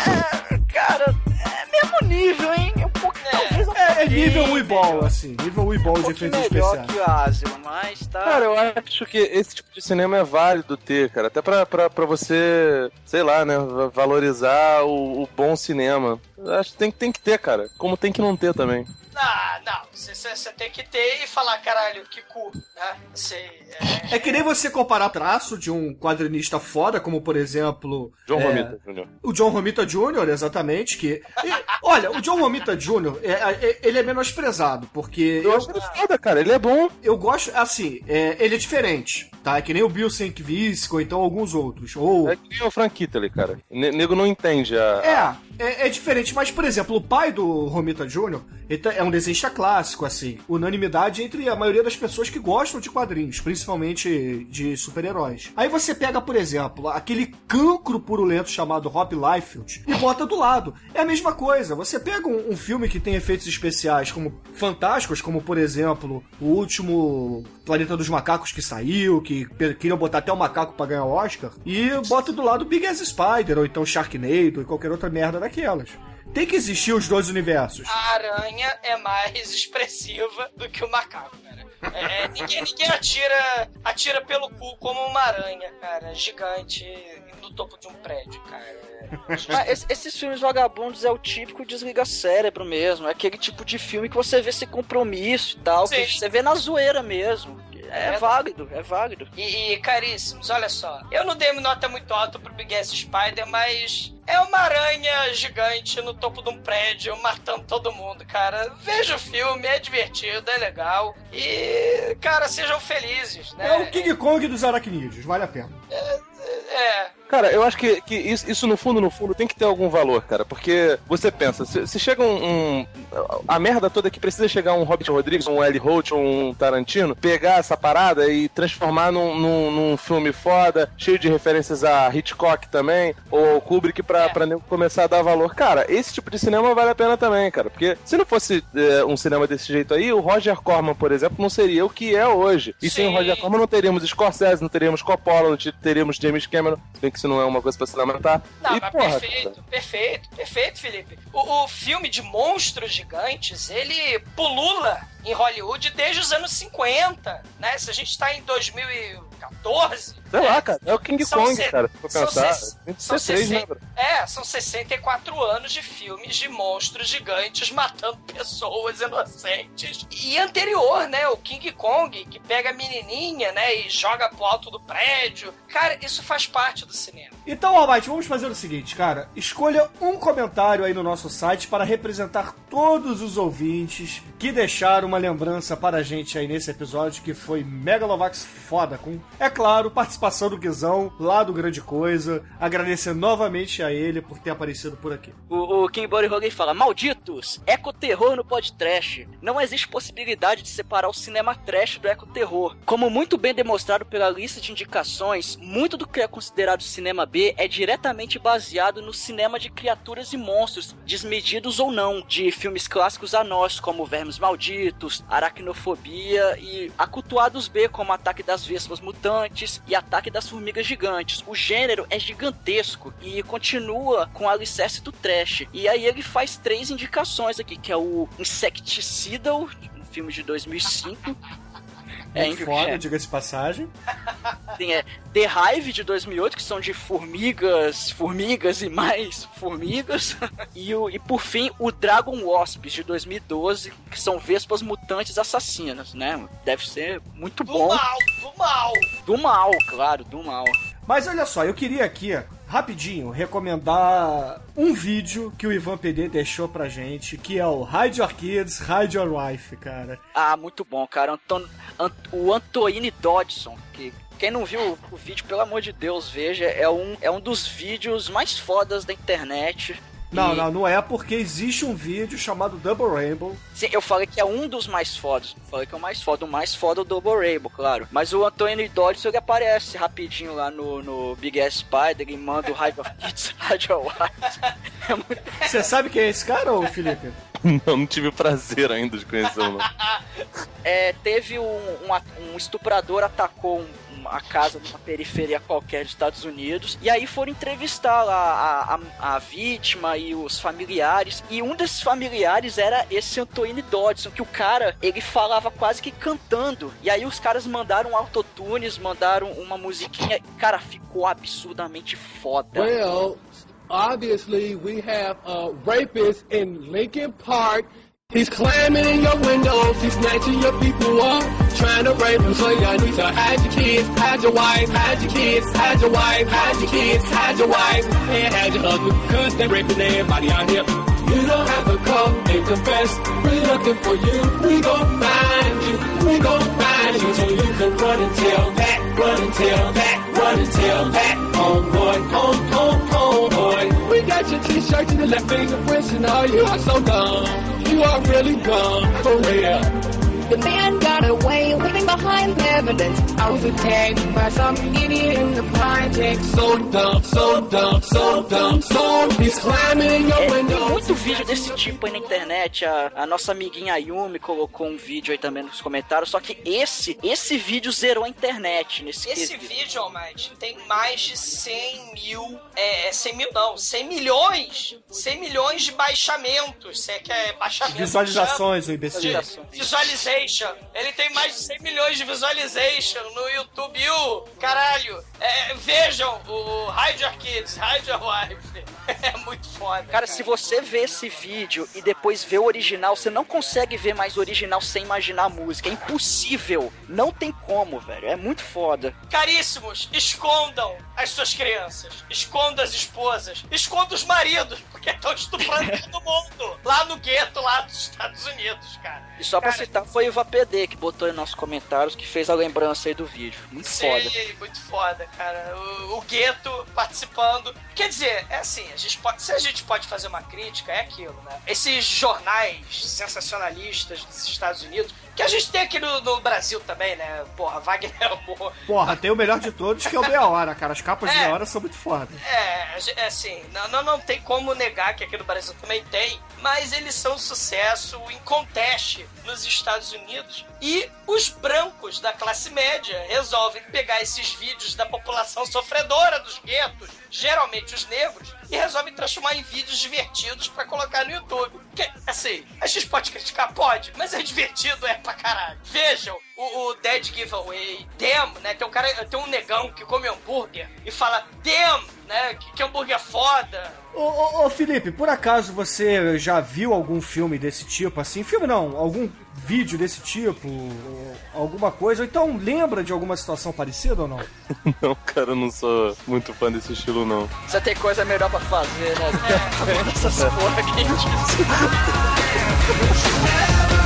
É, cara, é mesmo nível, hein? Um pouco, é. talvez um É, nível Weeball, assim. Nível Weeball um de efeitos melhor especiais. que o Asylum, mas tá... Cara, eu acho que esse tipo de cinema é válido ter, cara. Até pra, pra, pra você, sei lá, né, va- valorizar o, o bom cinema. Eu acho que tem, tem que ter, cara. Como tem que não ter também. Ah, não. Você tem que ter e falar, caralho, que cu, né? Cê, é... É que nem você comparar traço de um quadrinista foda, como por exemplo. John é, Romita Jr. O John Romita Jr., exatamente, que. e, olha, o John Romita Jr., é, é, ele é menosprezado, porque. Eu acho ele foda, cara. Ele é bom. Eu gosto, assim, é, ele é diferente, tá? É que nem o Bill Sienkiewicz, ou então alguns outros. Ou. É que nem o Frank Italy, cara. Ne- nego não entende a... É, é, é diferente, mas, por exemplo, o pai do Romita Jr. ele tá- é um desenhista clássico, assim, unanimidade entre a maioria das pessoas que gostam de quadrinhos, principalmente de super-heróis. Aí você pega, por exemplo, aquele cancro purulento chamado Rob Liefeld e bota do lado. É a mesma coisa. Você pega um, um filme que tem efeitos especiais como fantásticos, como, por exemplo, o último Planeta dos Macacos que saiu, que queriam botar até o macaco pra ganhar o Oscar, e bota do lado Big Ass Spider, ou então Sharknado, e qualquer outra merda daquelas. Tem que existir os dois universos. A aranha é mais expressiva do que o macaco, cara. É, ninguém, ninguém atira, atira pelo cu como uma aranha, cara, gigante no topo de um prédio, cara. Mas esse- esses filmes vagabundos é o típico desliga cérebro mesmo. É aquele tipo de filme que você vê sem compromisso e tal. Que você vê na zoeira mesmo. É É. válido, é válido. E, e, caríssimos, olha só. Eu não dei nota muito alta pro Big Ass Spider, mas é uma aranha gigante no topo de um prédio matando todo mundo, cara. Veja o filme, é divertido, é legal. E, cara, sejam felizes, né? É o King Kong dos aracnídeos, vale a pena. É, Cara, eu acho que, que isso, isso, no fundo, no fundo, tem que ter algum valor, cara. Porque você pensa, se, se chega um, um- A merda toda é que precisa chegar um Robert Rodrigues, um Eli Roth, um Tarantino, pegar essa parada e transformar num, num, num filme foda, cheio de referências a Hitchcock também, ou Kubrick, pra, É. pra começar a dar valor. Cara, esse tipo de cinema vale a pena também, cara. Porque se não fosse é, um cinema desse jeito aí, o Roger Corman, por exemplo, não seria o que é hoje. E sem o Sim. Roger Corman não teríamos Scorsese, não teríamos Coppola, não te- teríamos James Cameron, que isso não é uma coisa pra se lamentar. Não, e, mas porra, perfeito, cara, perfeito, perfeito, Felipe. O, o filme de monstros gigantes, ele pulula em Hollywood desde os anos 50, né? Se a gente tá em 2014... sei né? lá, cara, é o King São Kong, se- cara, se for são pensar. são ser três, né, 60 bro? É, são 64 anos de filmes de monstros gigantes matando pessoas inocentes. E anterior, né, o King Kong, que pega a menininha, né, e joga pro alto do prédio. Cara, isso faz parte do cinema. Então, Almighty, vamos fazer o seguinte, cara. Escolha um comentário aí no nosso site para representar todos os ouvintes que deixaram uma lembrança para a gente aí nesse episódio que foi Megalovax foda, com, é claro, participação do Guizão lá do Grande Coisa. Agradecer novamente a ele por ter aparecido por aqui. O, o Body Hogan fala: Malditos, ecoterror no podcast. Não existe possibilidade de separar o cinema trash do ecoterror. Como muito bem demonstrado pela lista de indicações, muito do que é considerado cinema B é diretamente baseado no cinema de criaturas e monstros, desmedidos ou não, de filmes clássicos a nós, como Vermes Malditos, Aracnofobia e acultuados B, como Ataque das Vespas Mutantes e Ataque das Formigas Gigantes. O gênero é gigantesco e continua com o alicerce do trash. E aí ele faz três indicações aqui, que é o Insecticidal, um filme de 2005. É, em- foda, diga-se de passagem. Tem é, The Hive de 2008, que são de formigas, formigas e mais formigas. e, o, e por fim, o Dragon Wasps de 2012, que são vespas mutantes assassinas, né? Deve ser muito Do bom. mal, do mal. Do mal, claro, do mal. Mas olha só, eu queria aqui, rapidinho, recomendar um vídeo que o Ivan PD deixou pra gente, que é o Hide Your Kids, Hide Your Wife, cara. Ah, muito bom, cara. Anton, Ant- o Antoine Dodson, que quem não viu o vídeo, pelo amor de Deus, veja, é um, é um dos vídeos mais fodas da internet. Não, E- não, não é porque existe um vídeo chamado Double Rainbow. Sim, eu falei que é um dos mais fodas. Falei que é o mais foda. O mais foda é o Double Rainbow, claro. Mas o Anthony Dodson, ele aparece rapidinho lá no, no Big Ass Spider e manda o Hive of Kids Radio Wise. É muito... Você sabe quem é esse cara, ô Felipe? Não, não tive o prazer ainda de conhecê-lo. É, teve um, um, um estuprador atacou um- uma casa numa periferia qualquer dos Estados Unidos. E aí foram entrevistar lá a, a, a vítima e os familiares. E um desses familiares era esse Antoine Dodson que o cara ele falava quase que cantando. E aí os caras mandaram autotunes mandaram uma musiquinha. Cara ficou absurdamente foda. Well, obviously we have a rapist in Lincoln Park. He's climbing in your windows, he's snatching your people up, trying to rape them. So y'all need to hide your kids, hide your wife, hide your kids, hide your wife, hide your kids, hide your wife, and hide your husband, cause they're raping everybody out here. You don't have to come and confess, we're looking for you, we gon' find you, we gon' find you, so you can run and tell that, run and tell that, run and tell that, homeboy, home, home, homeboy. We got your t-shirts and the left fingerprints and all, you are so dumb, you are really dumb, for real. The man got away, leaving behind evidence. I was attacked by some idiot in the project. So dumb, so dumb, so dumb, so he's climbing your É, tem window. muito vídeo desse tipo aí na internet. A, a nossa amiguinha Ayumi colocou um vídeo aí também nos comentários. Só que esse, esse vídeo zerou a internet nesse Esse quesito. vídeo, Almighty, tem mais de 100 mil. É, 100 mil não, 100 milhões. 100 milhões de baixamentos. Você quer baixamento? Visualizações, o imbecil. Visualization. Ele tem mais de 100 milhões de visualization no YouTube. U. Caralho. É, vejam o Hide Your Kids, Hide Your Wife. É muito foda. Cara, se você vê esse vídeo e depois vê o original, você não consegue ver mais o original sem imaginar a música. É impossível. Não tem como, velho. É muito foda. Caríssimos, escondam as suas crianças. Escondam as esposas. Escondam os maridos, porque estão estuprando todo mundo. Lá no gueto, lá dos Estados Unidos, cara. E só pra Cara, citar, foi o VAPD que botou aí nos nossos comentários que fez a lembrança aí do vídeo. Muito foda. Sei, muito foda, cara. O, o gueto participando. Quer dizer, é assim, a gente pode, se a gente pode fazer uma crítica, é aquilo, né? Esses jornais sensacionalistas dos Estados Unidos, que a gente tem aqui no, no Brasil também, né? Porra, Wagner Moura. Porra, tem o melhor de todos que é o Meia Hora, cara. As capas de É. Meia Hora são muito foda. É, é assim, não, não, não tem como negar que aqui no Brasil também tem, mas eles são um sucesso em conteste nos Estados Unidos. E os brancos da classe média resolvem pegar esses vídeos da população sofredora dos guetos, geralmente os negros, e resolvem transformar em vídeos divertidos pra colocar no YouTube. Que, assim, a gente pode criticar? Pode, mas é divertido, é pra caralho. Vejam o, o Dead Giveaway, Damn, né? Tem um cara, tem um negão que come hambúrguer e fala Damn, né? Que, que hambúrguer foda. Ô, ô, ô, Felipe, por acaso você já viu algum filme desse tipo, assim? Filme não, algum vídeo desse tipo, alguma coisa? Ou então lembra de alguma situação parecida ou não? Não, cara, eu não sou muito fã desse estilo, não. Você tem coisa melhor pra fazer, né? Vendo essas porra quentes.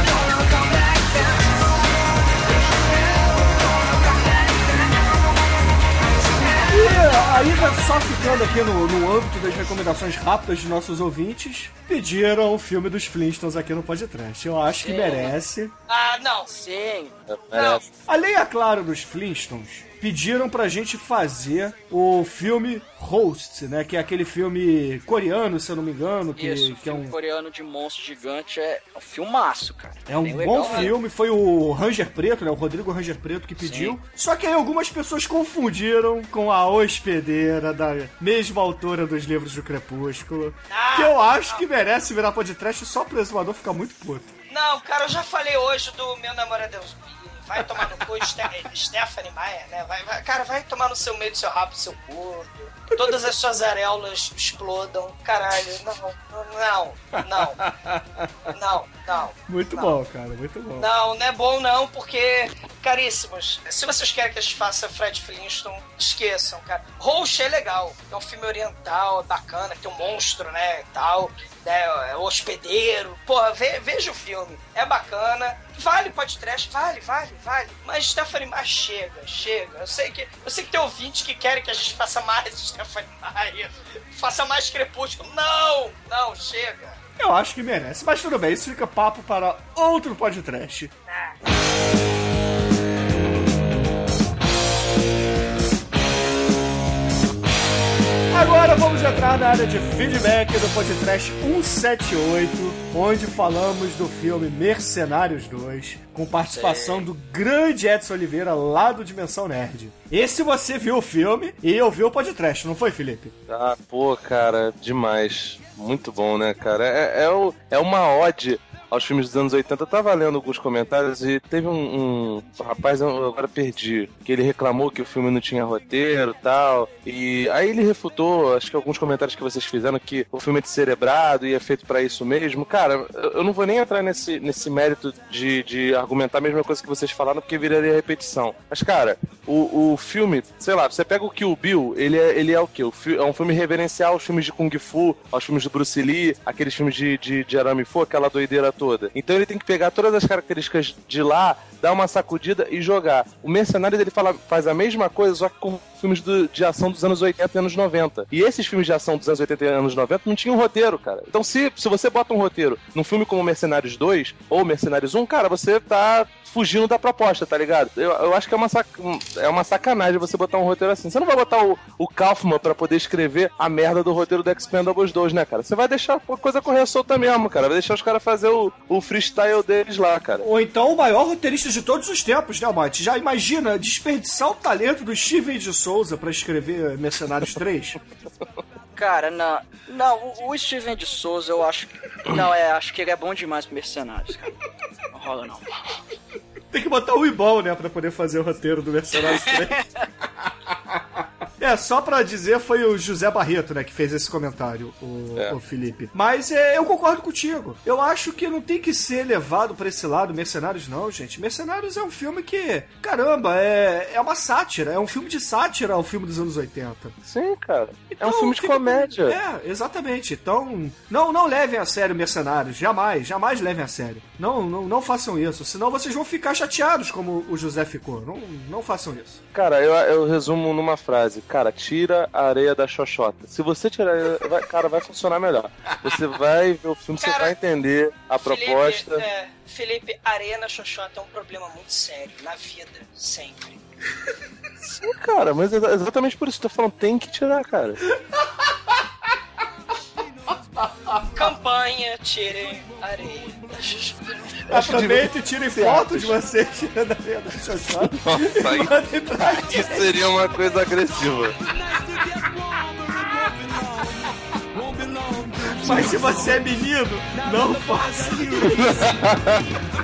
ainda só ficando aqui no, no âmbito das recomendações rápidas de nossos ouvintes, pediram o filme dos Flintstones aqui no podcast. Eu acho que Sim. merece. Ah, não. Sim. Merece. Além, é claro, dos Flintstones, pediram pra gente fazer o filme Host, né? Que é aquele filme coreano, se eu não me engano, que, Isso, o que é filme um, coreano de monstro gigante é um filmaço, cara. é um Bem bom legal, né? filme. Foi o Ranger Preto, né? O Rodrigo Ranger Preto que pediu. Só que aí algumas pessoas confundiram com a hospedeira da mesma autora dos livros do Crepúsculo. que eu acho que merece virar podcast só pro exumador ficar muito puto. Não, cara, eu já falei hoje do meu namorado Deus. Vai tomar no cu, Ste Stephanie Meyer, né? Vai, vai- cara, vai tomar no seu meio do seu rabo, do seu gordo. Todas as suas areolas explodam. Caralho, não, não, não, não, não. Muito não. bom, cara, muito bom. Não, não é bom não, porque, caríssimos, se vocês querem que a gente faça Fred Flintstone, esqueçam, cara. Roche é legal, é um filme oriental, é bacana, tem um monstro, né, e tal, né, é hospedeiro. Porra, ve- veja o filme, é bacana. Vale podcast, vale, vale, vale. Mas Stephanie Meyer chega, chega. Eu sei que, eu sei que tem ouvintes que querem que a gente faça mais Stephanie Meyer, faça mais Crepúsculo. Não, não, chega. Eu acho que merece, mas tudo bem, isso fica papo para outro podcast. Agora vamos entrar na área de feedback do podcast 178, onde falamos do filme Mercenários 2, com participação do grande Edson Oliveira lá do Dimensão Nerd. Esse você viu o filme e ouviu o podcast, não foi, Felipe? Ah, pô, cara, demais. Muito bom, né, cara? É, é, é uma ode aos filmes dos anos 80. Eu tava lendo alguns comentários e teve um, um rapaz, eu agora perdi, que ele reclamou que o filme não tinha roteiro e tal. E aí ele refutou, acho que alguns comentários que vocês fizeram, que o filme é descerebrado e é feito pra isso mesmo. Cara, eu não vou nem entrar nesse, nesse mérito de, de argumentar a mesma coisa que vocês falaram, porque viraria repetição. Mas, cara, o, o filme, sei lá, você pega o Kill Bill, ele é, ele é o quê? O fi- é um filme reverencial aos filmes de Kung Fu, aos filmes do Bruce Lee, aqueles filmes de, de, de arame fu, aquela doideira toda. Então ele tem que pegar todas as características de lá, dar uma sacudida e jogar. O Mercenários ele faz a mesma coisa, só que com filmes do- de ação dos anos 80 e anos 90. E esses filmes de ação dos anos 80 e anos 90 não tinham roteiro, cara. Então se, se você bota um roteiro num filme como Mercenários 2 ou Mercenários 1, cara, você tá fugindo da proposta, tá ligado? Eu, eu acho que é uma, é uma sacanagem você botar um roteiro assim. Você não vai botar o, o Kaufman pra poder escrever a merda do roteiro do Expendables 2, né, cara? Você vai deixar a coisa correr solta mesmo, cara. Vai deixar os caras fazer o, o freestyle deles lá, cara. Ou então o maior roteirista de todos os tempos, né, Mate? Já imagina desperdiçar o talento do Steven de Souza pra escrever Mercenários 3? Cara, não. Não, o, Steven de Souza, eu acho que. Não, é, acho que ele é bom demais pro Mercenários, cara. Não rola, não. Tem que botar o Ibol, né, pra poder fazer o roteiro do Mercenários 3. É, só pra dizer, foi o José Barreto, né, que fez esse comentário, o, É. o Felipe. Mas é, eu concordo contigo. Eu acho que não tem que ser levado pra esse lado Mercenários, não, gente. Mercenários é um filme que, caramba, é, é uma sátira. É um filme de sátira ao filme dos anos 80. Sim, cara. É um Então, filme de comédia. É, exatamente. Então, não, não levem a sério Mercenários. Jamais, jamais levem a sério. Não, não, não façam isso. Senão vocês vão ficar chateados como o José ficou. Não, não façam isso. Cara, eu, eu resumo numa frase. Cara, tira a areia da xoxota. Se você tirar, vai, cara, vai funcionar melhor. Você vai ver o filme, você Cara, vai entender a proposta. Felipe, é, Felipe, areia na xoxota é um problema muito sério na vida, sempre. Sim, cara, mas é exatamente por isso que eu tô falando, tem que tirar, cara. Campanha, tirem areia. Aproveitem e tirem foto de vocês tirando a areia da xoxota. Nossa, isso seria uma coisa agressiva. Mas se você é menino, não faça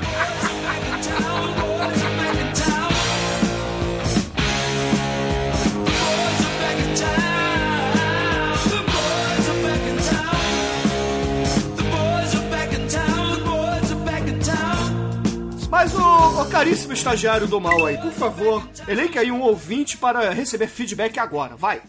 Mas o, caríssimo estagiário do mal aí, por favor, elenque aí um ouvinte para receber feedback agora, vai.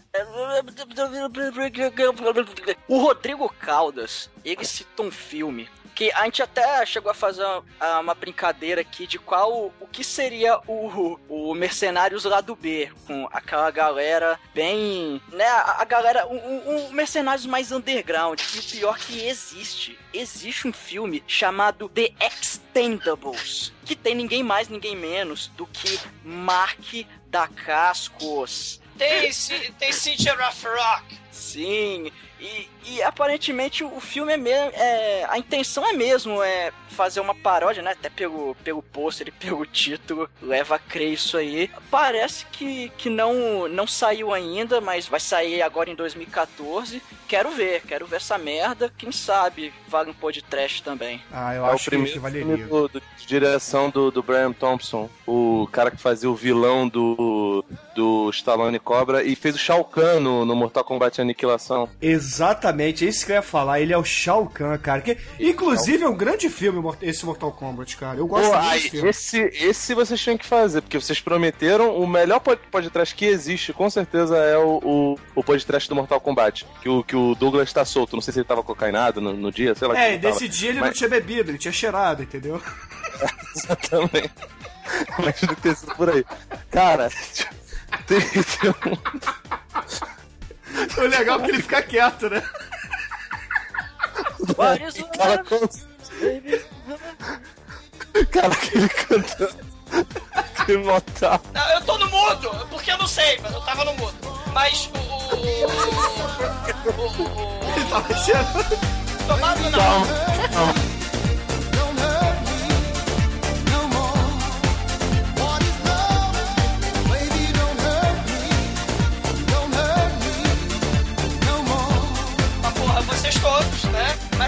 O Rodrigo Caldas, ele um filme que a gente até chegou a fazer uma, uma brincadeira aqui de qual o que seria o, o Mercenários lá do B, com aquela galera bem, né, a, a galera, um, um, Mercenários mais underground, e o pior que existe, existe um filme chamado The Extendables, que tem ninguém mais, ninguém menos do que Mark da Cascos. Tem, tem Cynthia Rothrock. Sim, e, e aparentemente o filme é mesmo. É, a intenção é mesmo é fazer uma paródia, né? Até pelo, pelo pôster e pelo título, leva a crer isso aí. Parece que, que não, não saiu ainda, mas vai sair agora em 2014. Quero ver, quero ver essa merda. Quem sabe vale um pô de trash também. Ah, eu é o acho que primeiro filme valeria. do, do- de direção do, do Brian Thompson, o cara que fazia o vilão do, do Stallone Cobra e fez o Shao Kahn no, no Mortal Kombat Aniquilação. Exatamente, é isso que eu ia falar. Ele é o Shao Kahn, cara. Que, inclusive, é um grande filme esse Mortal Kombat, cara. Eu gosto muito desse filme. esse, esse vocês tinham que fazer, porque vocês prometeram o melhor pod- podcast que existe, com certeza é o, o, o podcast do Mortal Kombat. Que o, que o Douglas tá solto. Não sei se ele tava cocainado no, no dia, sei lá. É, que ele tava. nesse dia ele não Mas- tinha bebido, ele tinha cheirado, entendeu? Exatamente. Imagina ter sido por aí. Cara, tem, tem um. O legal é que ele fica quieto, né? What is Cara, cons- Cara, aquele cantando. Que mortal. Não, eu tô no mudo, porque eu não sei, mas eu tava no mudo. Mas o. o, o, o, o, Ele tava cheirando. Tomado não. Calma, calma.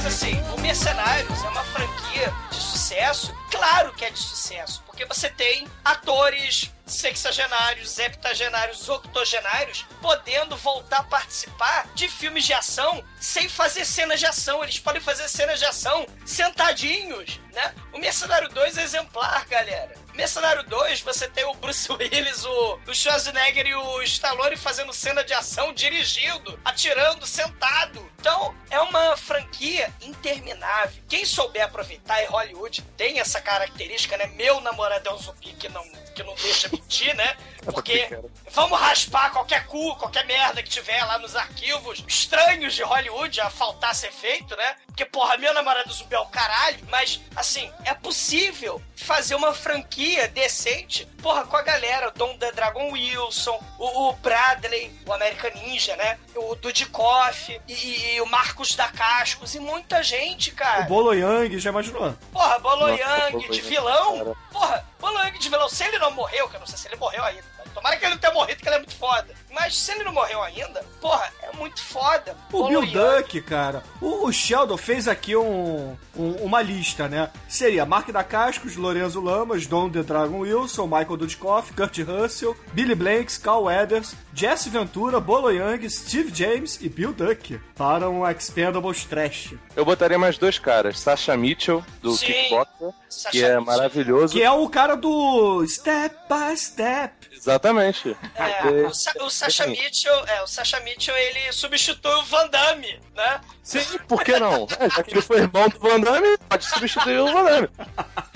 Mas assim, o Mercenários é uma franquia de sucesso. Claro que é de sucesso, porque você tem atores sexagenários, heptagenários, octogenários podendo voltar a participar de filmes de ação sem fazer cenas de ação. Eles podem fazer cenas de ação sentadinhos, né? O Mercenário 2 é exemplar, galera. Mercenário 2, você tem o Bruce Willis, o, o Schwarzenegger e o Stallone fazendo cena de ação dirigindo, atirando, sentado. Então, é uma franquia interminável. Quem souber aproveitar, e Hollywood tem essa característica, né? Meu namorado é um zumbi que não, que não deixa mentir, né? Porque vamos raspar qualquer cu, qualquer merda que tiver lá nos arquivos estranhos de Hollywood a faltar ser feito, né? Porque, porra, meu namorado zumbi é o caralho. Mas, assim, é possível fazer uma franquia decente, porra, com a galera. O Dom The Dragon Wilson, o, o Bradley, o American Ninja, né? O Dudikoff e, e o Marcos da Cascos e muita gente, O cara. Bolo Yang, já imaginou? Porra, Bolo Nossa, Yang de vilão. cara. Porra, Bolo Yang de vilão. Se ele não morreu, que eu não sei se ele morreu ainda. Tomara que ele não tenha morrido, que ele é muito foda. Mas se ele não morreu ainda, porra, é muito foda. O Bill. Duck, cara. O, o Sheldon fez aqui um, um- uma lista, né? Seria Mark da Cascos, Lorenzo Lamas, Don The Dragon Wilson, Michael Dudikoff, Kurt Russell, Billy Blanks, Carl Weathers, Jesse Ventura, Bolo Young, Steve James e Bill Duck para um Expendables Trash. Eu botaria mais dois caras. Sasha Mitchell, do Sim. Kickboxer, Sasha que é Mitchell. maravilhoso. Que é o cara do Step by Step. Exatamente. É, o, o Sasha Mitchell, é, o Sasha Mitchell, ele substitui o Van Damme, né? Sim, por que não? É, já que ele foi irmão do Van Damme, pode substituir o Van Damme.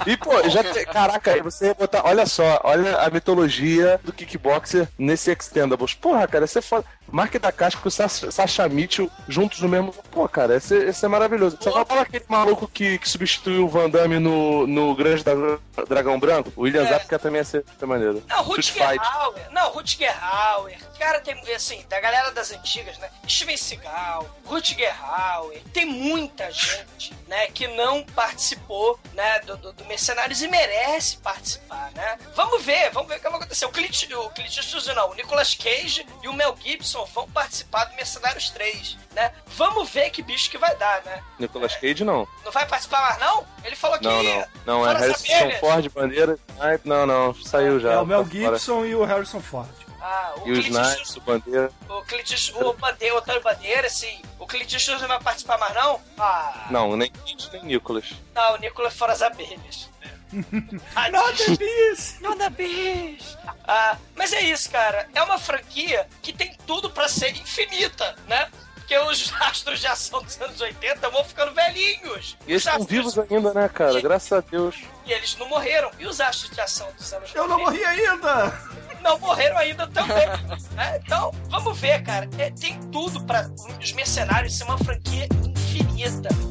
E, pô, já te... Caraca, você botar. Olha só, olha a mitologia do kickboxer nesse Extendables. Porra, cara, esse é foda. Mark da Casca com o Sasha Sasha Mitchell juntos no mesmo. Pô, cara, esse, esse é maravilhoso. Você vai falar aquele maluco que, que substituiu o Van Damme no, no Grande Dra- Dragão Branco? O William É. Zabka também ia ser, ser maneiro. Não, Rutger. Hauer. Não, Rutger Hauer. Cara, tem, assim, da galera das antigas, né? Steven Seagal, Rutger Hauer. Tem muita gente, né, que não participou, né, do, do, do Mercenários e merece participar, né? Vamos ver, vamos ver o que vai acontecer. O Clint, o Clint Eastwood, não, o Nicolas Cage e o Mel Gibson vão participar do Mercenários 3, né? Vamos ver que bicho que vai dar, né? Nicolas Cage, não. Não vai participar mais, não? Ele falou que Não, não. Não, é Harrison abelhas. Ford, bandeira. Ai, Não, não, saiu já. É o Mel tá fora. Gibson e o Harrison Ford. Ah, o E os Knights, o bandeira. O Clint Eastwood, o Bandeira, o Antônio Bandeira, assim, o Clint Eastwood não vai participar mais, não? Ah, Não, nem Clint, nem Nicolas. não, o Nicolas fora as abelhas. Not the Beast! Not the Beast! Ah, mas é isso, cara. É uma franquia que tem tudo pra ser infinita, né? porque os astros de ação dos anos 80 vão ficando velhinhos. E eles estão vivos ainda, né, cara? Graças a Deus. E eles não morreram. E os astros de ação dos anos Eu não morri ainda! Não morreram ainda também. né? Então, vamos ver, cara. É, tem tudo para os mercenários ser uma franquia infinita.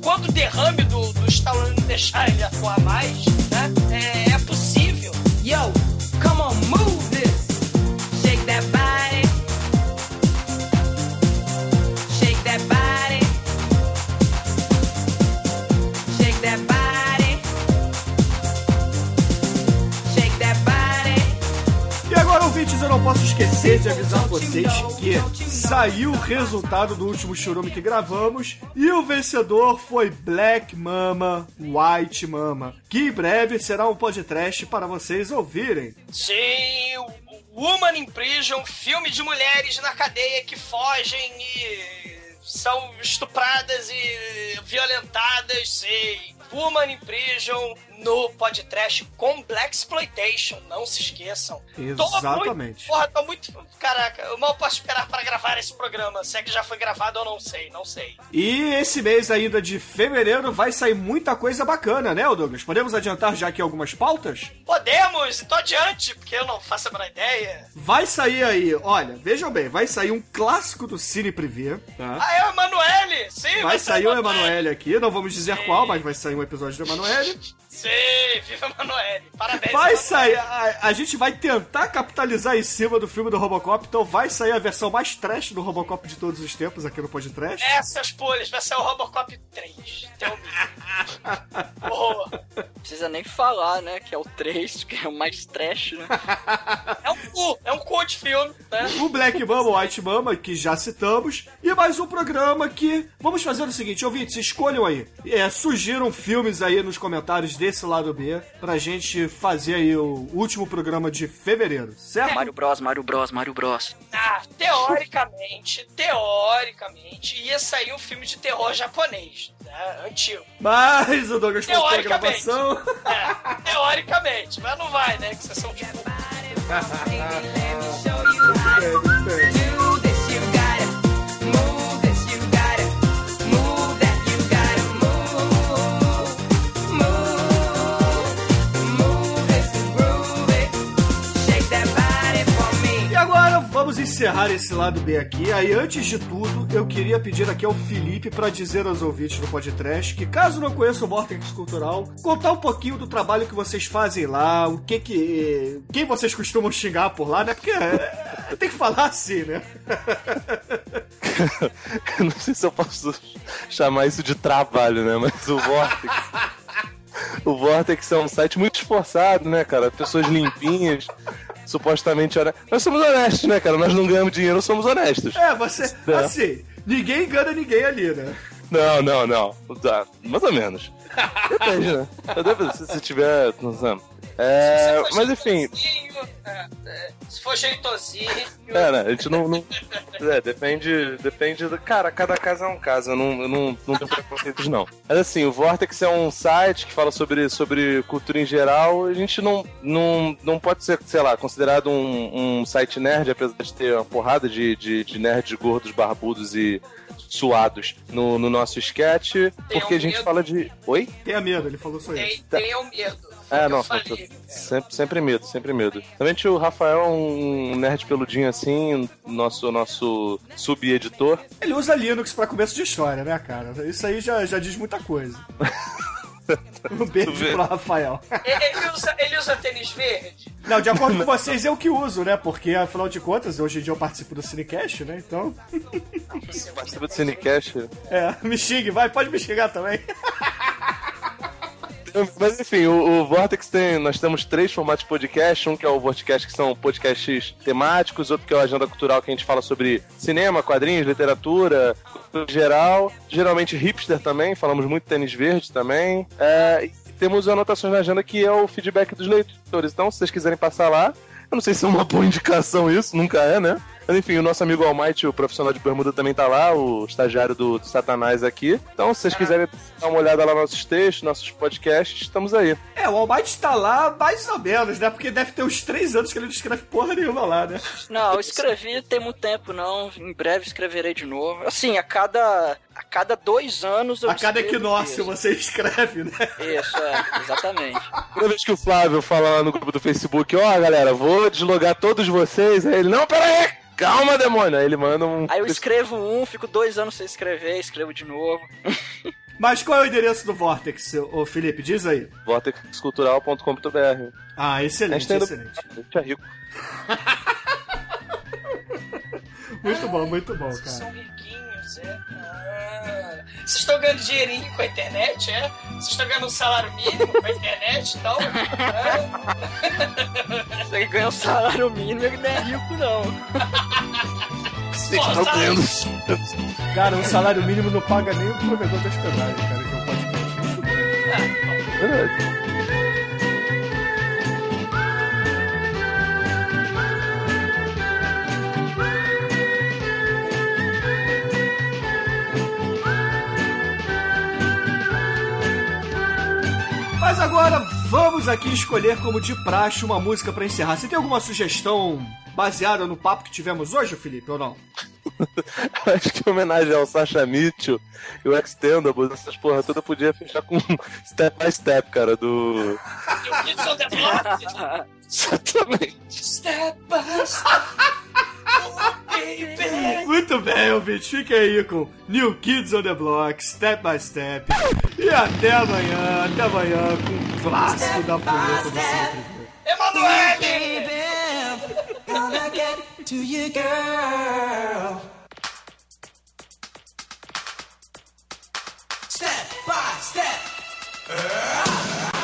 Quando o derrame do, do Stallone deixar ele atuar mais, né? É, é possível. Come posso esquecer de avisar vocês que saiu o resultado do último churume que gravamos e o vencedor foi Black Mama, White Mama, que em breve será um podcast para vocês ouvirem. Sim, Woman in Prison, filme de mulheres na cadeia que fogem e são estupradas e violentadas, sim. Woman in Prison no podcast com Black Exploitation, não se esqueçam. Tô Exatamente. muito, porra, tô muito. Caraca, eu mal posso esperar para gravar esse programa. Se é que já foi gravado, eu não sei, não sei. E esse mês ainda de fevereiro vai sair muita coisa bacana, né, Douglas? Podemos adiantar já aqui algumas pautas? Podemos, então adiante, porque eu não faço a menor ideia. Vai sair aí, olha, vejam bem, vai sair um clássico do Cine Privé, tá? Ah, é o Emanuele! Sim, Vai sair o Emanuele aqui, não vamos dizer qual, mas vai sair um episódio do Emanuele. Sim, viva Emanuele! Parabéns, Vai Emanuele. sair, a, a gente vai tentar capitalizar em cima do filme do Robocop, então vai sair a versão mais trash do Robocop de todos os tempos aqui no podcast. Essas pulhas, vai ser o Robocop 3. Tem um Boa. Precisa nem falar, né? Que é o 3, que é o mais trash, né? É um cu, é um cu de filme, né? O Black Mama, White Mama, que já citamos, e mais um programa que vamos fazer o seguinte, ouvintes, escolham aí, é, sugiram filmes aí nos comentários desse lado B pra gente fazer aí o último programa de fevereiro, certo? Mario Bros, Mario Bros, Mario Bros. Ah, teoricamente, teoricamente, ia sair um filme de terror japonês, né? Antigo. Mas o Douglas faltou a gravação. É, teoricamente, mas não vai, né? Que vocês são tipo. Do this, vamos encerrar esse lado B aqui. Aí, antes de tudo, eu queria pedir aqui ao Felipe pra dizer aos ouvintes do podcast que, caso não conheça o Vortex Cultural, contar um pouquinho do trabalho que vocês fazem lá, o que que. quem vocês costumam xingar por lá, né? Porque é, tem que falar assim, né? Não sei se eu posso chamar isso de trabalho, né? Mas o Vortex. o Vortex é um site muito esforçado, né, cara? Pessoas limpinhas, supostamente honestas. Nós somos honestos, né, cara? Nós não ganhamos dinheiro, somos honestos. É, você. É. Assim, ninguém engana ninguém ali, né? Não, não, não. Tá, Mais ou menos. Depende, né? Depende, se você tiver. não sei. É, Se for mas enfim, é, é, se for jeitosinho. É, né? A gente não. não- é, depende. Depende do. Cara, cada caso é um caso. Eu não, eu não, não tenho preconceitos, não. Mas assim, o Vortex é um site que fala sobre, sobre cultura em geral. A gente não, não, não pode ser, sei lá, considerado um, um site nerd, apesar de ter uma porrada de, de, de nerds gordos, barbudos e suados no, no nosso sketch. Porque a gente medo. fala de. Oi? Tenha medo, ele falou só isso. Tem, tenham medo. É, não, falei. sempre, sempre medo, sempre medo. Realmente o Rafael é um nerd peludinho assim, nosso, nosso sub-editor. Ele usa Linux pra começo de história, né, cara? Isso aí já, já diz muita coisa. Um beijo pro Rafael. Ele, ele usa, ele usa tênis verde? Não, de acordo com vocês, eu que uso, né? Porque, afinal de contas, hoje em dia eu participo do Cinecast, né? Então. Participa do Cinecast. É, me xingue, vai, pode me xingar também. Mas enfim, o, o Vortex tem. Nós temos três formatos de podcast. Um que é o Vortecast, que são podcasts temáticos, outro que é o Agenda Cultural, que a gente fala sobre cinema, quadrinhos, literatura, geral. Geralmente hipster também, falamos muito tênis verde também. É, temos anotações na agenda que é o feedback dos leitores. Então, se vocês quiserem passar lá, eu não sei se é uma boa indicação isso, nunca é, né? Enfim, o nosso amigo Almighty, o profissional de bermuda, também tá lá, o estagiário do, do Satanás aqui. Então, se vocês quiserem dar uma olhada lá nos nossos textos, nossos podcasts, estamos aí. É, o Almighty tá lá mais ou menos, né? Porque deve ter uns três anos que ele não escreve porra nenhuma lá, né? Não, eu escrevi tem muito tempo, não. Em breve escreverei de novo. Assim, a cada, a cada dois anos eu A cada equinócio você escreve, né? Isso, é, exatamente. Toda vez que o Flávio fala lá no grupo do Facebook, ó, galera, vou deslogar todos vocês, aí ele, não, pera aí, calma, demônio. Aí ele manda um. Aí eu escrevo um, fico dois anos sem escrever, escrevo de novo. Mas qual é o endereço do Vortex, ô Felipe? Diz aí. vortexcultural.com.br. Ah, excelente, excelente. a gente é rico. Muito bom, muito bom, cara. É. Ah, Vocês estão ganhando dinheirinho com a internet, é? Vocês estão ganhando um salário mínimo com a internet e tal? É? Você ganha um salário mínimo, ele não é rico, não. Vocês Pô, estão ganhando. Cara, o salário mínimo não paga nem o provedor de hospedagem, cara, que é um podcast. Verdade. Agora vamos aqui escolher como de praxe uma música pra encerrar. Você tem alguma sugestão baseada no papo que tivemos hoje, Felipe, ou não? Acho que em homenagem ao Sasha Mitchell e o Extendables, essas porra toda podia fechar com Step by Step, cara, do. Exatamente. Step by step. Muito bem, ouvinte. Fique aí com New Kids on the Block, Step by Step. E até amanhã, até amanhã com o clássico da punheta do sempre. Emanuele! Step by step. Step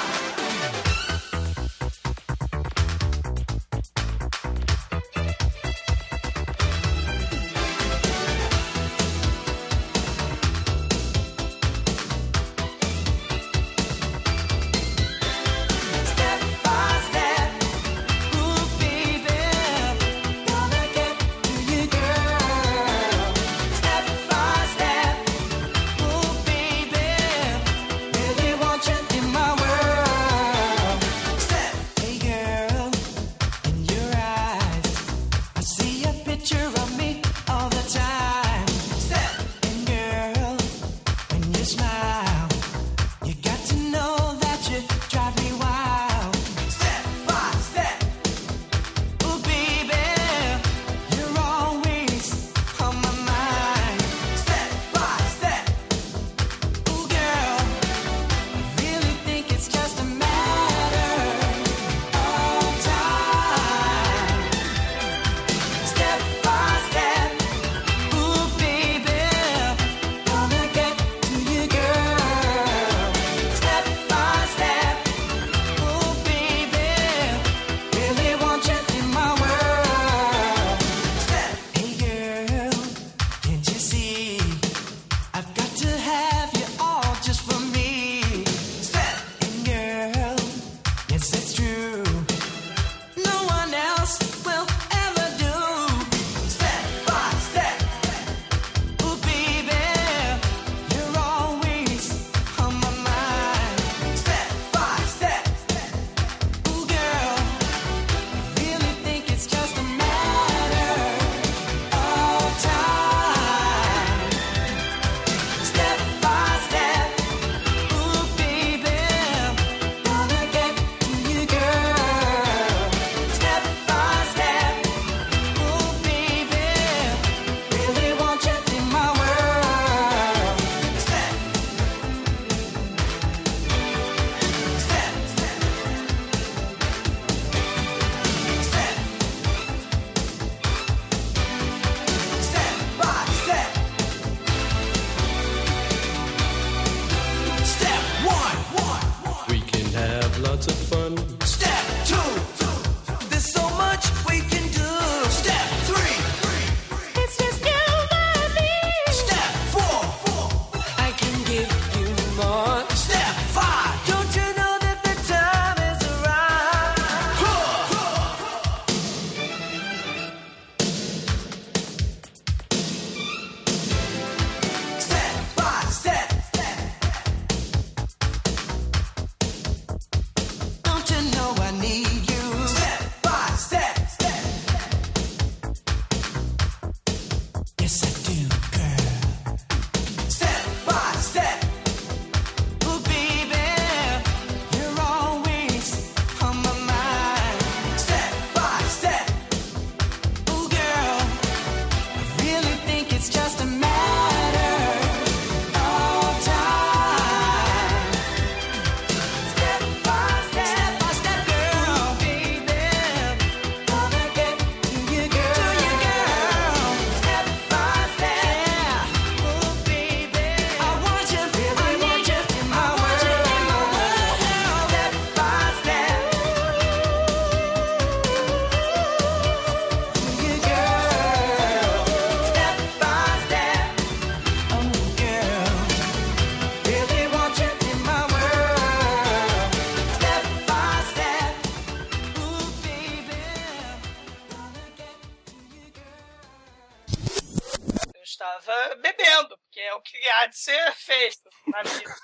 de ser feito na vida.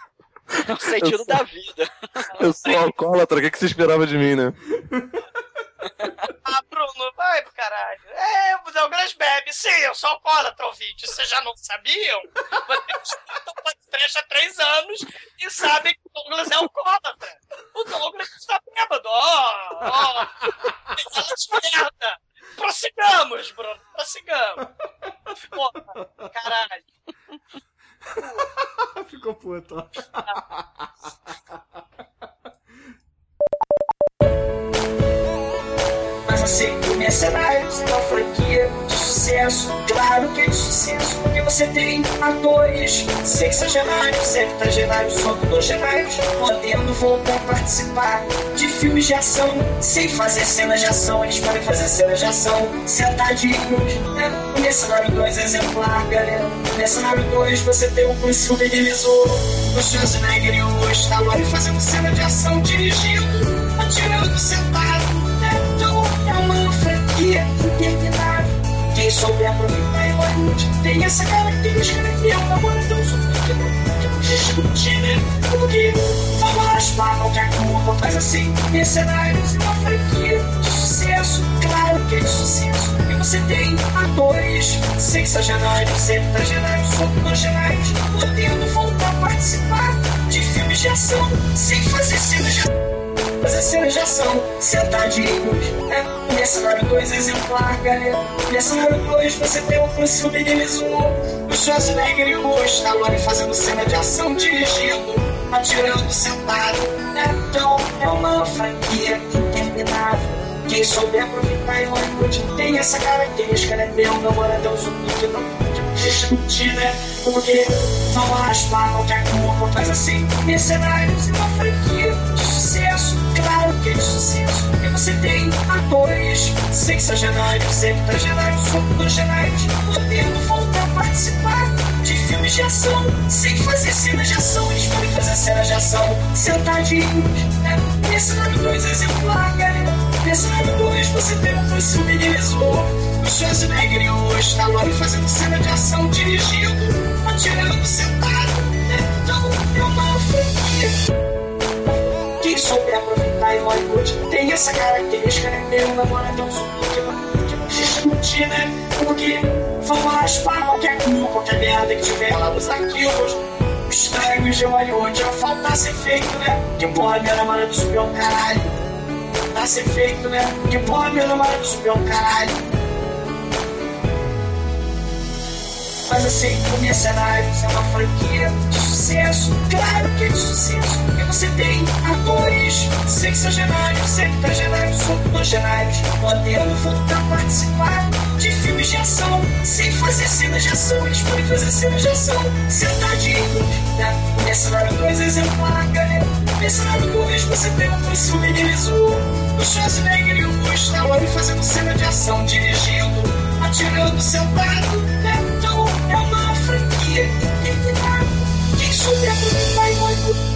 É o sentido da vida. Eu sou alcoólatra, o que, que você esperava de mim, né? Ah, Bruno, vai pro caralho. É, o Douglas bebe. Sim, eu sou alcoólatra, ouvinte. Vocês já não sabiam? Vocês escutam o podcast há três anos e sabem que o Douglas é alcoólatra. O Douglas está bêbado. Ó, ó. Fala de merda. Prossigamos, Bruno. Prossigamos. Porra, caralho. Ficou puto. O Mercenários uma franquia de sucesso. Claro que é de sucesso, porque você tem atores sexagenários, septagenários, octogenários, podendo voltar a participar de filmes de ação, sem fazer cenas de ação. Eles podem fazer cenas de ação sentadinhos. Né? Mercenário 2 é exemplar, galera. Mercenário 2 você tem o Bruce Willis, o Schwarzenegger e o Stallone fazendo cena de ação dirigindo, atirando sentado. É uma franquia interminável. Quem souber aproveitar em Hollywood tem essa característica né? que é uma banda tão que podemos discutir, né? Porque vamos raspar qualquer curva, faz assim, mercenários é uma franquia de sucesso, claro que é de sucesso. E você tem atores sexagenários, septagenários, octogenários, podendo voltar a participar de filmes de ação sem fazer cenas de fazer cenas de ação sentadinhos. É, Mercenário 2 exemplar, galera. Mercenário 2 você tem o Bruce Willis, o, Schwarzenegger e o Stallone fazendo cena de ação dirigindo, atirando sentado. Então é uma franquia interminável. Quem souber aproveitar em Hollywood tem essa característica, né? Meu namorado é um zumbi que não pode discutir, né? Porque vão raspar qualquer curva, faz assim. Mercenários é uma franquia de sucesso. E você tem atores sexagenários, septagenários, octogenários, podendo voltar a participar de filmes de ação, sem fazer cenas de ação. Eles podem fazer cenas de ação sentadinhos, né? Mercenário 2 exemplar, galera. Mercenário 2 você tem o Bruce Willis, o Schwarzenegger e o Stallone fazendo cena de ação dirigindo, atirando sentado. né? Então é uma franquia. Quem souber em Hollywood tem essa característica, né? É um zumbi que não pode discutir, né? Porque vão raspar qualquer curva, qualquer merda que tiver lá nos arquivos. Os tragos de Hollywood vai faltar ser feito, né? Que porra, meu namorado subiu um caralho. Tá ser feito, né? Que porra, meu namorado subiu um caralho. Mas assim, o Mercenários é uma franquia de sucesso, claro que é de sucesso. E você tem atores sexagenários, septagenários, octogenários, podendo voltar a participar de filmes de ação, sem fazer cenas de ação. Eles podem fazer cenas de ação sentadinhos, né? O Mercenário 2 é exemplar, galera. O Mercenário 2 você tem o Bruce Willis, o o Schwarzenegger e o Stallone fazendo cena de ação, dirigindo, atirando sentado. Jesús you. ha